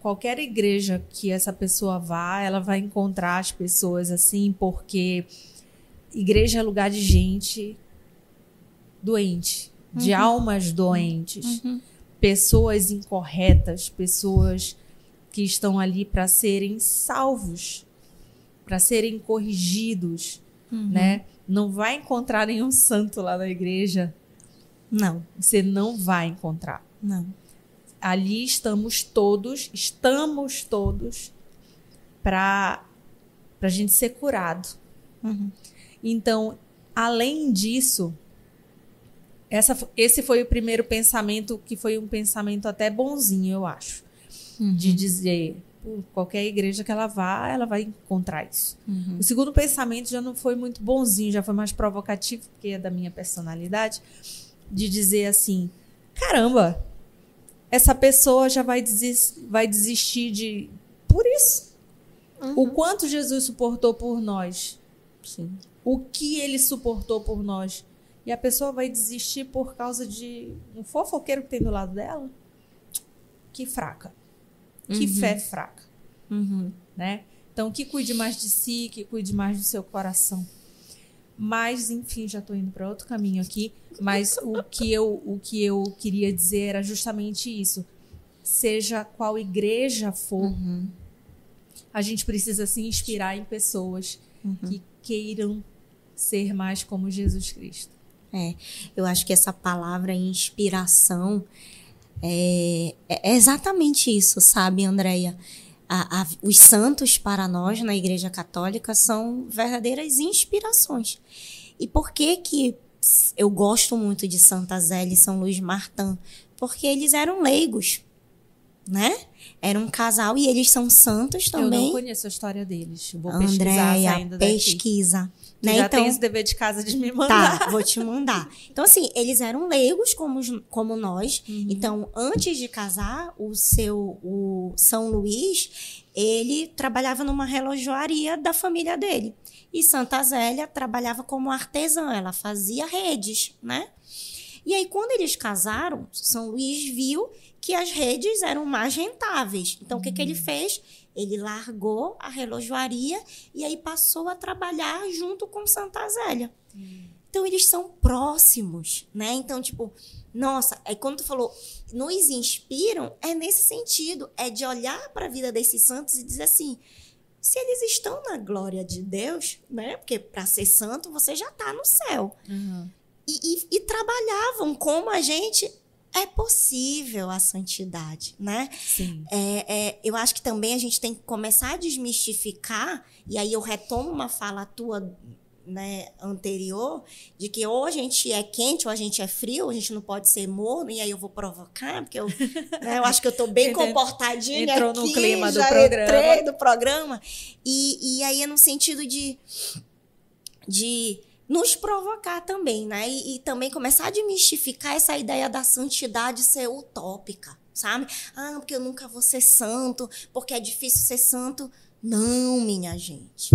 qualquer igreja que essa pessoa vá, ela vai encontrar as pessoas assim, porque igreja é lugar de gente doente, de uhum. almas doentes, uhum. pessoas incorretas, pessoas que estão ali para serem salvos, para serem corrigidos, uhum. né? Não vai encontrar nenhum santo lá na igreja. Não. Você não vai encontrar. Não ali estamos todos, estamos todos para a gente ser curado. Uhum. Então, além disso, essa, esse foi o primeiro pensamento que foi um pensamento até bonzinho, eu acho, uhum. de dizer qualquer igreja que ela vá, ela vai encontrar isso. Uhum. O segundo pensamento já não foi muito bonzinho, já foi mais provocativo, porque é da minha personalidade, de dizer assim: caramba, essa pessoa já vai, desistir, vai desistir de. Por isso. Uhum. O quanto Jesus suportou por nós. Sim. O que ele suportou por nós. E a pessoa vai desistir por causa de um fofoqueiro que tem do lado dela? Que fraca. Que Uhum. fé fraca, Uhum. né? Então, que cuide mais de si, que cuide mais do seu coração. Mas, enfim, já estou indo para outro caminho aqui. Mas o que, eu, o que eu queria dizer era justamente isso. Seja qual igreja for, Uhum. a gente precisa se inspirar em pessoas Uhum. que queiram ser mais como Jesus Cristo. É, eu acho que essa palavra inspiração é, é exatamente isso, sabe, Andréia? Os santos para nós na Igreja Católica são verdadeiras inspirações. E por que que eu gosto muito de Santa Zélia e São Luís Martã? Porque eles eram leigos, né? Era um casal e eles são santos Eu não também. conheço a história deles. Vou pesquisar Andréia, saindo daqui. pesquisa. Né? já então, tem esse dever de casa de me mandar. Tá, vou te mandar. Então, assim, eles eram leigos como, como nós. Então, antes de casar, o seu o São Luís, ele trabalhava numa relojoaria da família dele. E Santa Zélia trabalhava como artesã, ela fazia redes, né? E aí, quando eles casaram, São Luís viu que as redes eram mais rentáveis. Então, o que, que ele fez? Ele largou a relojoaria e aí passou a trabalhar junto com Santa Zélia. Então, eles são próximos, né? Então, tipo, nossa, aí quando tu falou, nos inspiram, é nesse sentido, é de olhar para a vida desses santos e dizer assim, se eles estão na glória de Deus, né? Porque para ser santo você já está no céu Uhum. e, e- e trabalhavam como a gente. É possível a santidade, né? Sim. É, é, eu acho que também a gente tem que começar a desmistificar, e aí eu retomo uma fala tua né, anterior, de que ou a gente é quente ou a gente é frio, a gente não pode ser morno, e aí eu vou provocar, porque eu, né, eu acho que eu tô bem comportadinha entrou no aqui, clima do programa. do programa. E, e aí é no sentido de, de nos provocar também, né? E, e também começar a desmistificar essa ideia da santidade ser utópica, sabe? Ah, porque eu nunca vou ser santo, porque é difícil ser santo. Não, minha gente.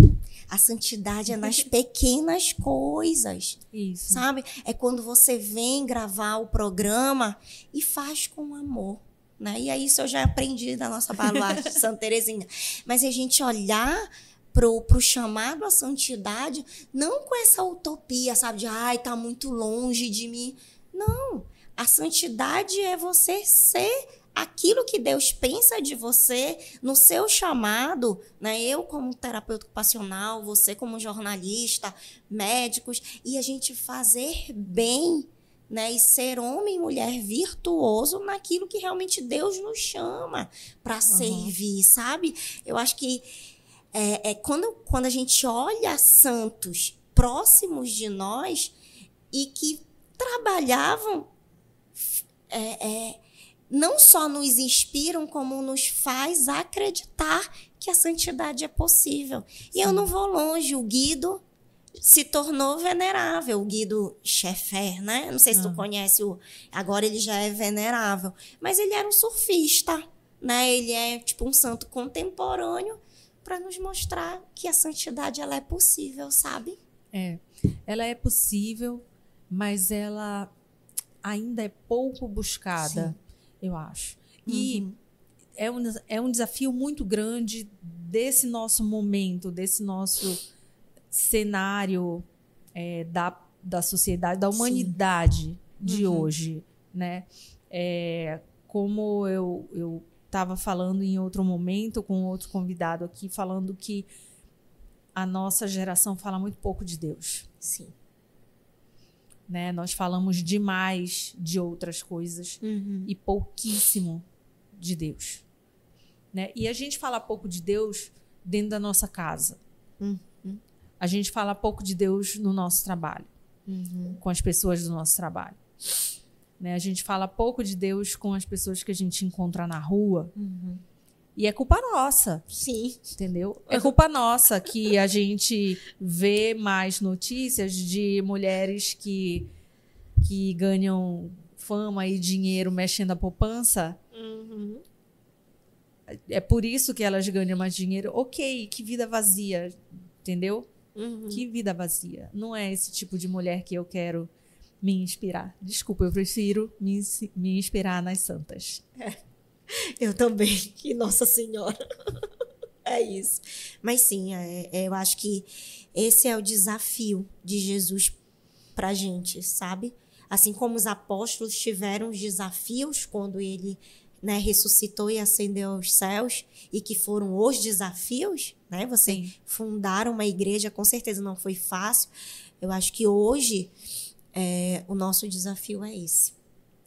A santidade é nas pequenas coisas, Isso. sabe? É quando você vem gravar o programa e faz com amor. Né? E é isso eu já aprendi da nossa baluarte Santa Terezinha. Mas a gente olhar pro, pro chamado à santidade, não com essa utopia, sabe? De, ai, tá muito longe de mim. Não. A santidade é você ser aquilo que Deus pensa de você no seu chamado, né? Eu como terapeuta ocupacional, você como jornalista, médicos, e a gente fazer bem, né? E ser homem e mulher virtuoso naquilo que realmente Deus nos chama para servir, sabe? Eu acho que é, é quando, quando a gente olha santos próximos de nós e que trabalhavam é, é, não só nos inspiram, como nos faz acreditar que a santidade é possível. E eu não vou longe, o Guido se tornou venerável, o Guido Schaeffer, né? Não sei se tu Ah. conhece o. Agora ele já é venerável. Mas ele era um surfista, né? Ele é tipo um santo contemporâneo para nos mostrar que a santidade ela é possível, sabe? É. Ela é possível, mas ela ainda é pouco buscada, eu acho. E Uhum. é, um, é um desafio muito grande desse nosso momento, desse nosso cenário é, da, da sociedade, da Sim. humanidade de Uhum. hoje, né? É, como eu eu estava falando em outro momento com outro convidado aqui, falando que a nossa geração fala muito pouco de Deus Sim. né? Nós falamos demais de outras coisas Uhum. e pouquíssimo de Deus, né? E a gente fala pouco de Deus dentro da nossa casa. Uhum. A gente fala pouco de Deus no nosso trabalho, Uhum. com as pessoas do nosso trabalho. Né? A gente fala pouco de Deus com as pessoas que a gente encontra na rua. Uhum. E é culpa nossa, Sim. entendeu? É culpa nossa que a gente vê mais notícias de mulheres que, que ganham fama e dinheiro mexendo a poupança. Uhum. É por isso que elas ganham mais dinheiro. Ok, que vida vazia, entendeu? Uhum. Que vida vazia. Não é esse tipo de mulher que eu quero me inspirar. Desculpa, eu prefiro me, me inspirar nas santas. É, eu também, que Nossa Senhora. é isso. Mas sim, é, é, eu acho que esse é o desafio de Jesus para gente, sabe? Assim como os apóstolos tiveram os desafios quando ele né, ressuscitou e ascendeu aos céus, e que foram os desafios, né? Você Sim. fundar uma igreja com certeza não foi fácil. Eu acho que hoje é, o nosso desafio é esse.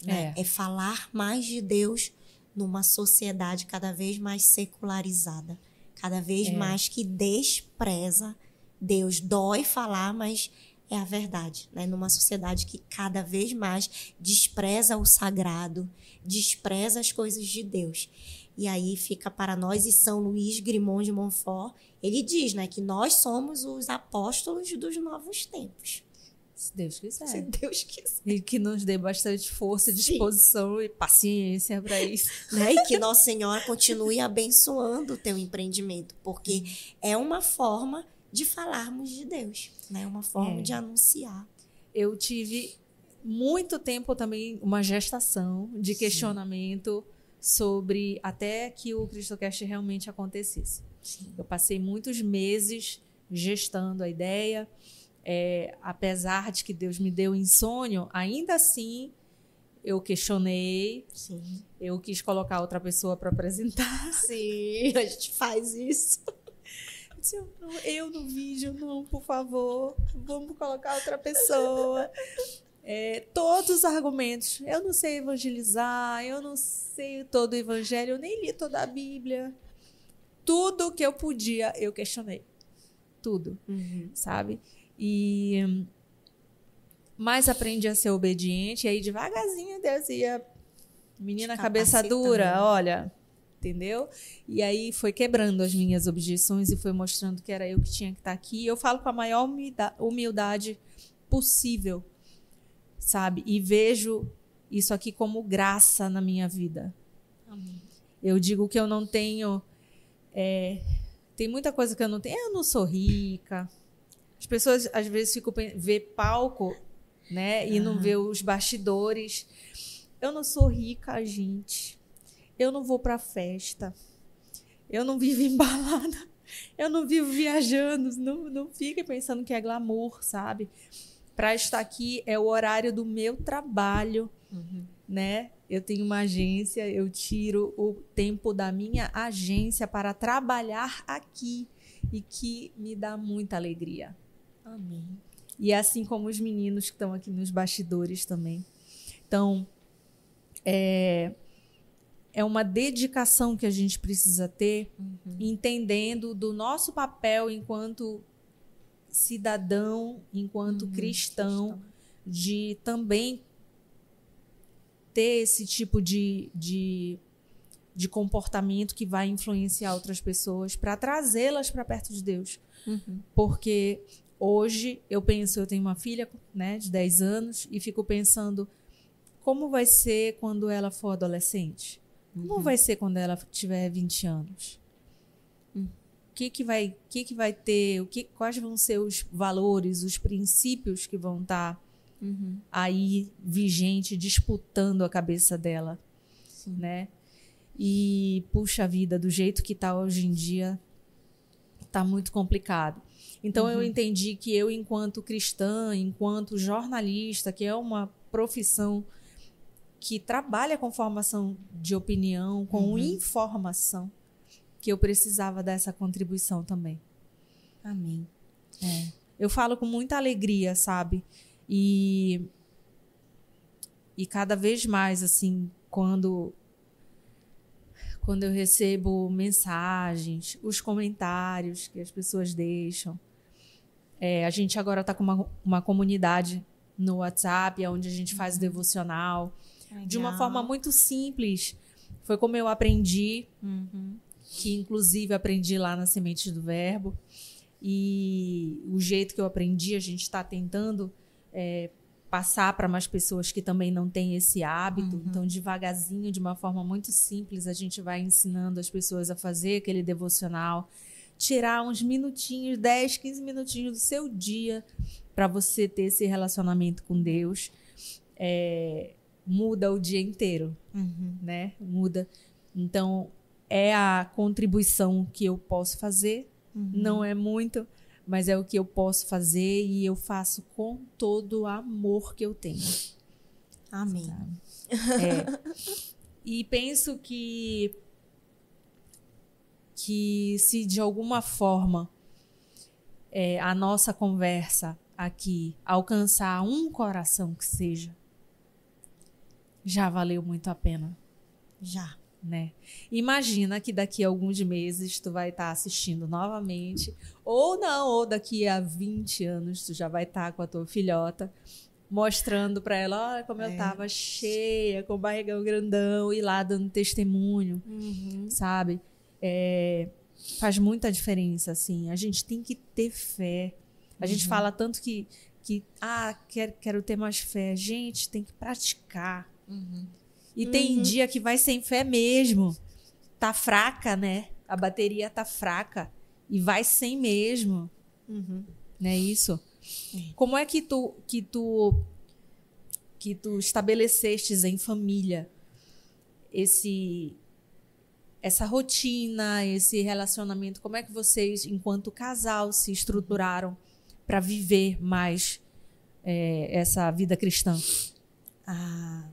Né? É. é falar mais de Deus numa sociedade cada vez mais secularizada, cada vez é. mais que despreza Deus. Dói falar, mas é a verdade, né? Numa sociedade que cada vez mais despreza o sagrado, despreza as coisas de Deus. E aí fica para nós e São Luís Grimond de Montfort, ele diz, né, que nós somos os apóstolos dos novos tempos. Se Deus quiser. Se Deus quiser. E que nos dê bastante força, disposição Sim. e paciência para isso. Né? E que Nossa Senhora continue abençoando o teu empreendimento, porque é uma forma de falarmos de Deus, né? Uma forma é. de anunciar. Eu tive muito tempo também uma gestação de Sim. questionamento sobre até que o CristoCast realmente acontecesse. Sim. Eu passei muitos meses gestando a ideia, é, apesar de que Deus me deu insônio, ainda assim eu questionei, Sim. eu quis colocar outra pessoa para apresentar. Sim, a gente faz isso. Eu, eu no vídeo, não, por favor, vamos colocar outra pessoa. É, todos os argumentos. Eu não sei evangelizar, eu não sei todo o evangelho, eu nem li toda a Bíblia. Tudo que eu podia, eu questionei. Tudo, uhum. sabe? E mais aprendi a ser obediente, e aí devagarzinho Deus ia. Menina cabeça dura, olha, entendeu? E aí foi quebrando as minhas objeções e foi mostrando que era eu que tinha que estar aqui. Eu falo com a maior humildade possível, sabe? E vejo isso aqui como graça na minha vida. Amém. Eu digo que eu não tenho. É, tem muita coisa que eu não tenho. Eu não sou rica. As pessoas às vezes ficam vê palco, né, e não vê os bastidores. Eu não sou rica, gente. Eu não vou para festa. Eu não vivo embalada. Eu não vivo viajando. Não, não fique pensando que é glamour, sabe? Para estar aqui é o horário do meu trabalho, uhum. né? Eu tenho uma agência, eu tiro o tempo da minha agência para trabalhar aqui e que me dá muita alegria. Amém. E é assim como os meninos que estão aqui nos bastidores também. Então, é, é uma dedicação que a gente precisa ter, uhum. entendendo do nosso papel enquanto cidadão, enquanto uhum, cristão, cristão, de também ter esse tipo de, de, de comportamento que vai influenciar outras pessoas para trazê-las para perto de Deus. Uhum. Porque hoje eu penso, eu tenho uma filha né, de 10 anos e fico pensando como vai ser quando ela for adolescente? Como uhum. vai ser quando ela tiver 20 anos? O que que vai, que que vai ter? O que, quais vão ser os valores, os princípios que vão estar tá uhum. aí vigente, disputando a cabeça dela, Sim. né? E puxa vida, do jeito que está hoje em dia, está muito complicado. Então uhum. eu entendi que eu, enquanto cristã, enquanto jornalista, que é uma profissão que trabalha com formação de opinião, com uhum. informação, que eu precisava dessa contribuição também. Amém. É. Eu falo com muita alegria, sabe? E e cada vez mais assim, quando quando eu recebo mensagens, os comentários que as pessoas deixam. É, a gente agora está com uma, uma comunidade no WhatsApp, onde a gente faz uhum. devocional. Legal. de uma forma muito simples. Foi como eu aprendi, uhum. que inclusive aprendi lá na Semente do Verbo. E o jeito que eu aprendi, a gente está tentando é, passar para mais pessoas que também não têm esse hábito. Uhum. Então, devagarzinho, de uma forma muito simples, a gente vai ensinando as pessoas a fazer aquele devocional tirar uns minutinhos, 10, 15 minutinhos do seu dia para você ter esse relacionamento com Deus, é, muda o dia inteiro, Uhum. né? Muda. Então, é a contribuição que eu posso fazer. Uhum. Não é muito, mas é o que eu posso fazer e eu faço com todo o amor que eu tenho. Amém. É. E penso que que se de alguma forma é, a nossa conversa aqui alcançar um coração que seja, já valeu muito a pena, Já. Né? Imagina que daqui a alguns meses tu vai estar assistindo novamente, ou não, ou daqui a 20 anos tu já vai estar com a tua filhota mostrando pra ela, olha como eu É. tava cheia, com o barrigão grandão e lá dando testemunho, Uhum. sabe? É, faz muita diferença, assim. A gente tem que ter fé. A gente Uhum. fala tanto que, que ah, quero, quero ter mais fé. Gente, tem que praticar. Uhum. E tem Uhum. dia que vai sem fé mesmo. Tá fraca, né? A bateria tá fraca. E vai sem mesmo. Uhum. Não é isso? Como é que tu, que tu que tu estabelecestes em família esse essa rotina, esse relacionamento? Como é que vocês, enquanto casal, se estruturaram para viver mais é, essa vida cristã? Ah,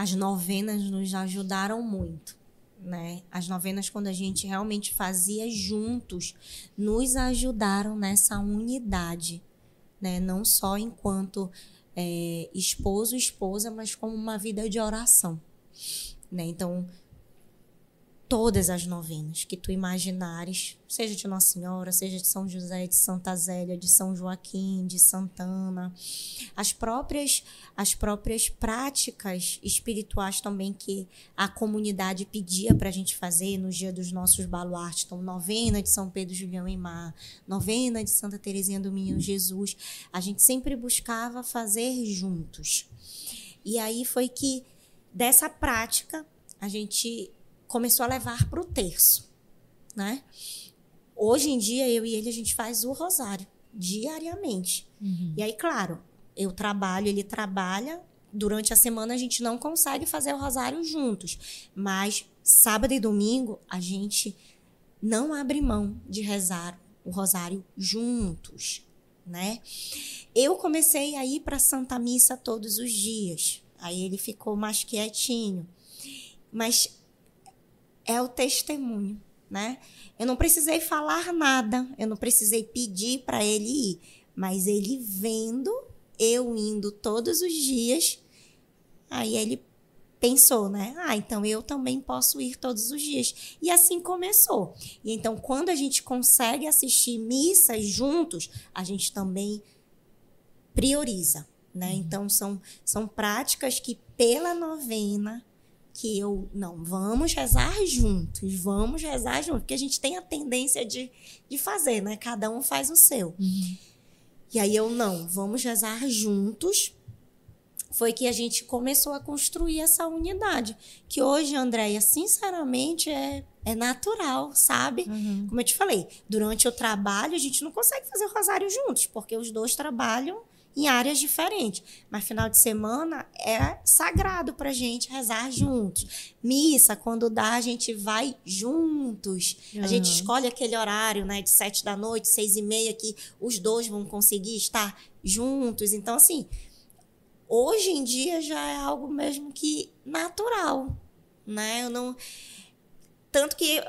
as novenas nos ajudaram muito, né? As novenas, quando a gente realmente fazia juntos, nos ajudaram nessa unidade, né? Não só enquanto é, esposo, esposa, mas como uma vida de oração, né? Então, todas as novenas que tu imaginares, seja de Nossa Senhora, seja de São José, de Santa Zélia, de São Joaquim, de Santana, as próprias as próprias práticas espirituais também que a comunidade pedia para a gente fazer no dia dos nossos baluartes, então novena de São Pedro Julião e Mar, novena de Santa Teresinha do Menino Jesus, a gente sempre buscava fazer juntos. E aí foi que dessa prática a gente começou a levar para o terço, né? Hoje em dia eu e ele a gente faz o rosário diariamente. E aí, claro, eu trabalho, ele trabalha. Durante a semana a gente não consegue fazer o rosário juntos, mas sábado e domingo a gente não abre mão de rezar o rosário juntos, né? Eu comecei a ir para Santa Missa todos os dias. Aí ele ficou mais quietinho. Mas é o testemunho, né? Eu não precisei falar nada, eu não precisei pedir para ele ir, mas ele vendo eu indo todos os dias, aí ele pensou, né? Ah, então eu também posso ir todos os dias. E assim começou. E então quando a gente consegue assistir missas juntos, a gente também prioriza, né? Então são são práticas que pela novena que eu não vamos rezar juntos, vamos rezar juntos, porque a gente tem a tendência de, de fazer, né? Cada um faz o seu. E aí eu não, vamos rezar juntos. Foi que a gente começou a construir essa unidade, que hoje, Andréia, sinceramente é é natural, sabe? Uhum. Como eu te falei, durante o trabalho a gente não consegue fazer o rosário juntos, porque os dois trabalham em áreas diferentes. Mas final de semana é sagrado pra gente rezar juntos. Missa, quando dá, a gente vai juntos. A gente escolhe aquele horário, né, de sete da noite, seis e meia, que os dois vão conseguir estar juntos. Então, assim, hoje em dia já é algo mesmo que natural, né? Eu não tanto que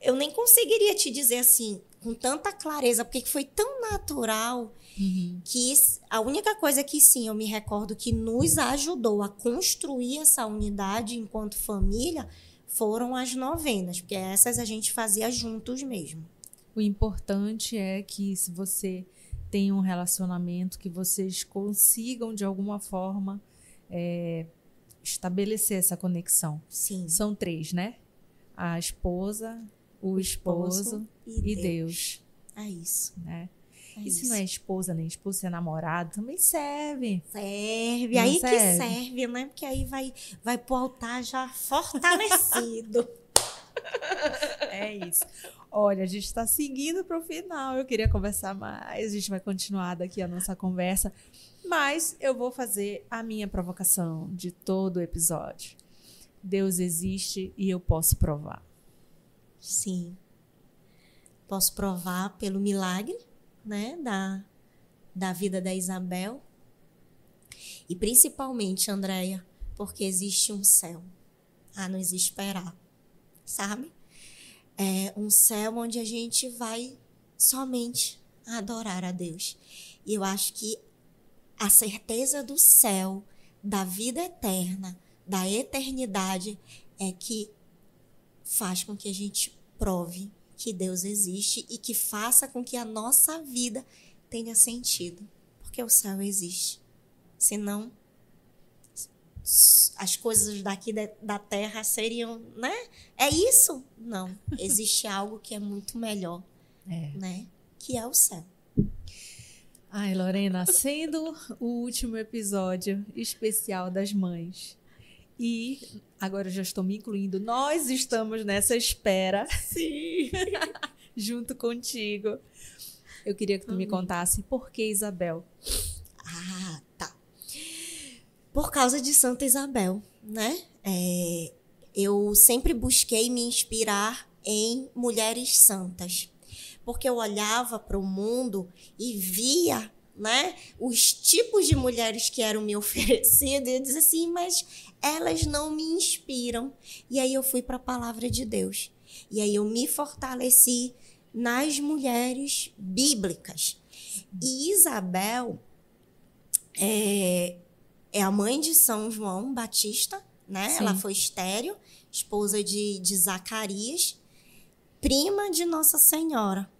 eu nem conseguiria te dizer assim com tanta clareza, porque foi tão natural Uhum. que a única coisa que sim eu me recordo que nos ajudou a construir essa unidade enquanto família foram as novenas, porque essas a gente fazia juntos mesmo. O importante é que se você tem um relacionamento, que vocês consigam de alguma forma é, estabelecer essa conexão. Sim. São três, né? A esposa, o esposo e Deus, É isso. né? É E se não é esposa nem esposo, se é namorado, também serve. Serve, Não aí serve? que serve, né? Porque aí vai, vai pro altar já fortalecido. É isso. Olha, a gente está seguindo para o final. Eu queria conversar mais. A gente vai continuar daqui a nossa conversa. Mas eu vou fazer a minha provocação de todo o episódio. Deus existe e eu posso provar. Sim. Posso provar pelo milagre, né, da, da vida da Isabel. E principalmente, Andréia, porque existe um céu a nos esperar, sabe? É um céu onde a gente vai somente adorar a Deus. E eu acho que a certeza do céu, da vida eterna, da eternidade, é que faz com que a gente prove que Deus existe e que faça com que a nossa vida tenha sentido. Porque o céu existe. Senão, as coisas daqui da terra seriam, né? É isso? Não. Existe algo que é muito melhor, é. né? Que é o céu. Ai, Lorena, sendo o último episódio especial das mães. E agora eu já estou me incluindo. Nós estamos nessa espera. Sim. junto contigo. Eu queria que tu uhum. me contasse por que Isabel. Ah, tá. Por causa de Santa Isabel, né? É, eu sempre busquei me inspirar em mulheres santas porque eu olhava para o mundo e via né, os tipos de mulheres que eram me oferecidos, e eu dizia assim, mas elas não me inspiram. E aí eu fui para a palavra de Deus. E aí eu me fortaleci nas mulheres bíblicas. E Isabel é, é a mãe de São João Batista, né? Sim. Ela foi estéreo, esposa de, de Zacarias, prima de Nossa Senhora.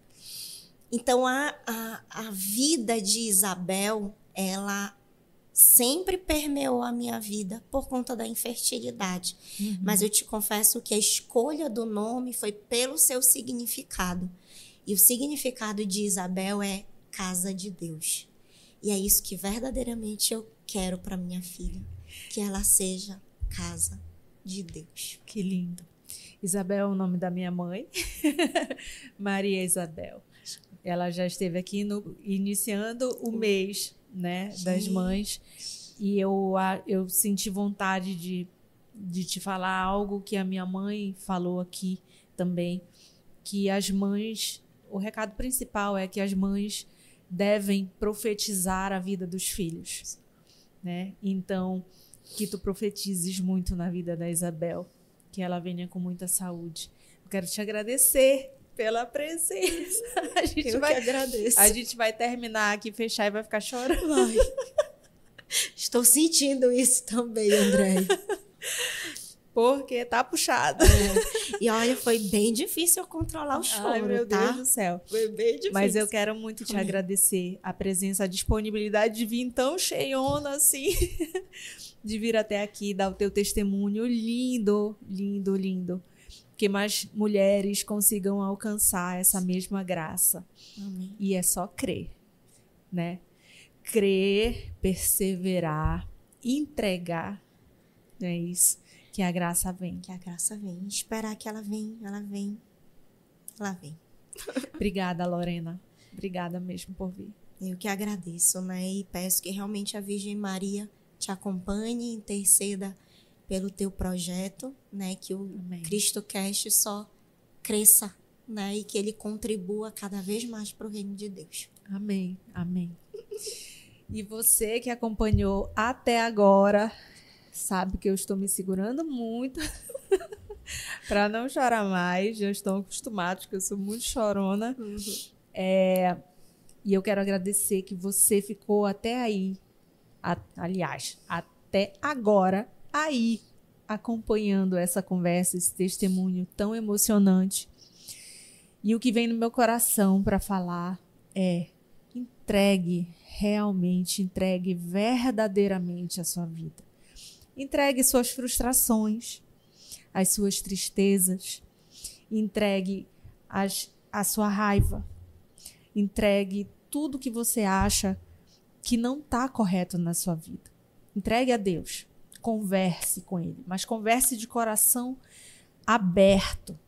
Então, a, a, a vida de Isabel, ela sempre permeou a minha vida por conta da infertilidade. Uhum. Mas eu te confesso que a escolha do nome foi pelo seu significado. E o significado de Isabel é casa de Deus. E é isso que verdadeiramente eu quero para minha filha, que ela seja casa de Deus. Que lindo. Isabel é o nome da minha mãe, Maria Isabel. Ela já esteve aqui no, iniciando o mês né, das mães e eu, eu senti vontade de, de te falar algo que a minha mãe falou aqui também, que as mães, o recado principal é que as mães devem profetizar a vida dos filhos, né? Então, que tu profetizes muito na vida da Isabel, que ela venha com muita saúde. Eu quero te agradecer pela presença. A gente Eu vai, que agradeço. A gente vai terminar aqui, fechar e vai ficar chorando. Estou sentindo isso também, André. Porque tá puxado. É. E olha, foi bem difícil controlar o choro, Ai, meu tá? Deus do céu. Foi bem difícil. Mas eu quero muito te agradecer a presença, a disponibilidade de vir tão cheiona assim. de vir até aqui, dar o teu testemunho lindo, lindo, lindo que mais mulheres consigam alcançar essa mesma graça. Amém. E é só crer, né? Crer, perseverar, entregar, não é isso? Que a graça vem. Que a graça vem. Esperar que ela vem, ela vem, ela vem. Obrigada, Lorena. Obrigada mesmo por vir. Eu que agradeço, né? E peço que realmente a Virgem Maria te acompanhe, interceda pelo teu projeto, né? Que o Amém. Cristo Cast só cresça, né? E que ele contribua cada vez mais para o reino de Deus. Amém. Amém. E você que acompanhou até agora, sabe que eu estou me segurando muito para não chorar mais. Já estão acostumados que eu sou muito chorona. Uhum. É, e eu quero agradecer que você ficou até aí. A, aliás, até agora aí acompanhando essa conversa, esse testemunho tão emocionante. E o que vem no meu coração para falar é: entregue realmente, entregue verdadeiramente a sua vida. Entregue suas frustrações, as suas tristezas, entregue as, a sua raiva, entregue tudo que você acha que não está correto na sua vida. Entregue a Deus converse com ele, mas converse de coração aberto,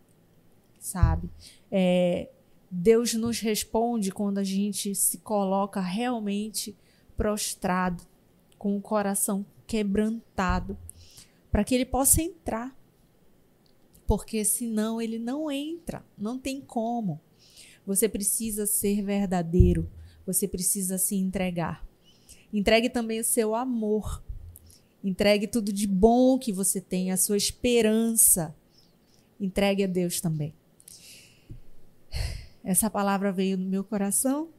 sabe? É, Deus nos responde quando a gente se coloca realmente prostrado, com o coração quebrantado, para que ele possa entrar. Porque senão ele não entra, não tem como. Você precisa ser verdadeiro, você precisa se entregar. Entregue também o seu amor. Entregue tudo de bom que você tem, a sua esperança. Entregue a Deus também. Essa palavra veio no meu coração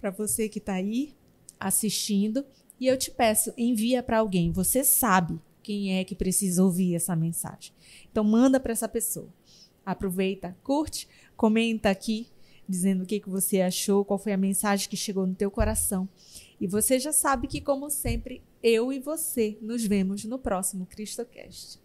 para você que está aí assistindo e eu te peço, envia para alguém. Você sabe quem é que precisa ouvir essa mensagem. Então manda para essa pessoa. Aproveita, curte, comenta aqui dizendo o que, que você achou, qual foi a mensagem que chegou no teu coração. E você já sabe que, como sempre, eu e você nos vemos no próximo CristoCast.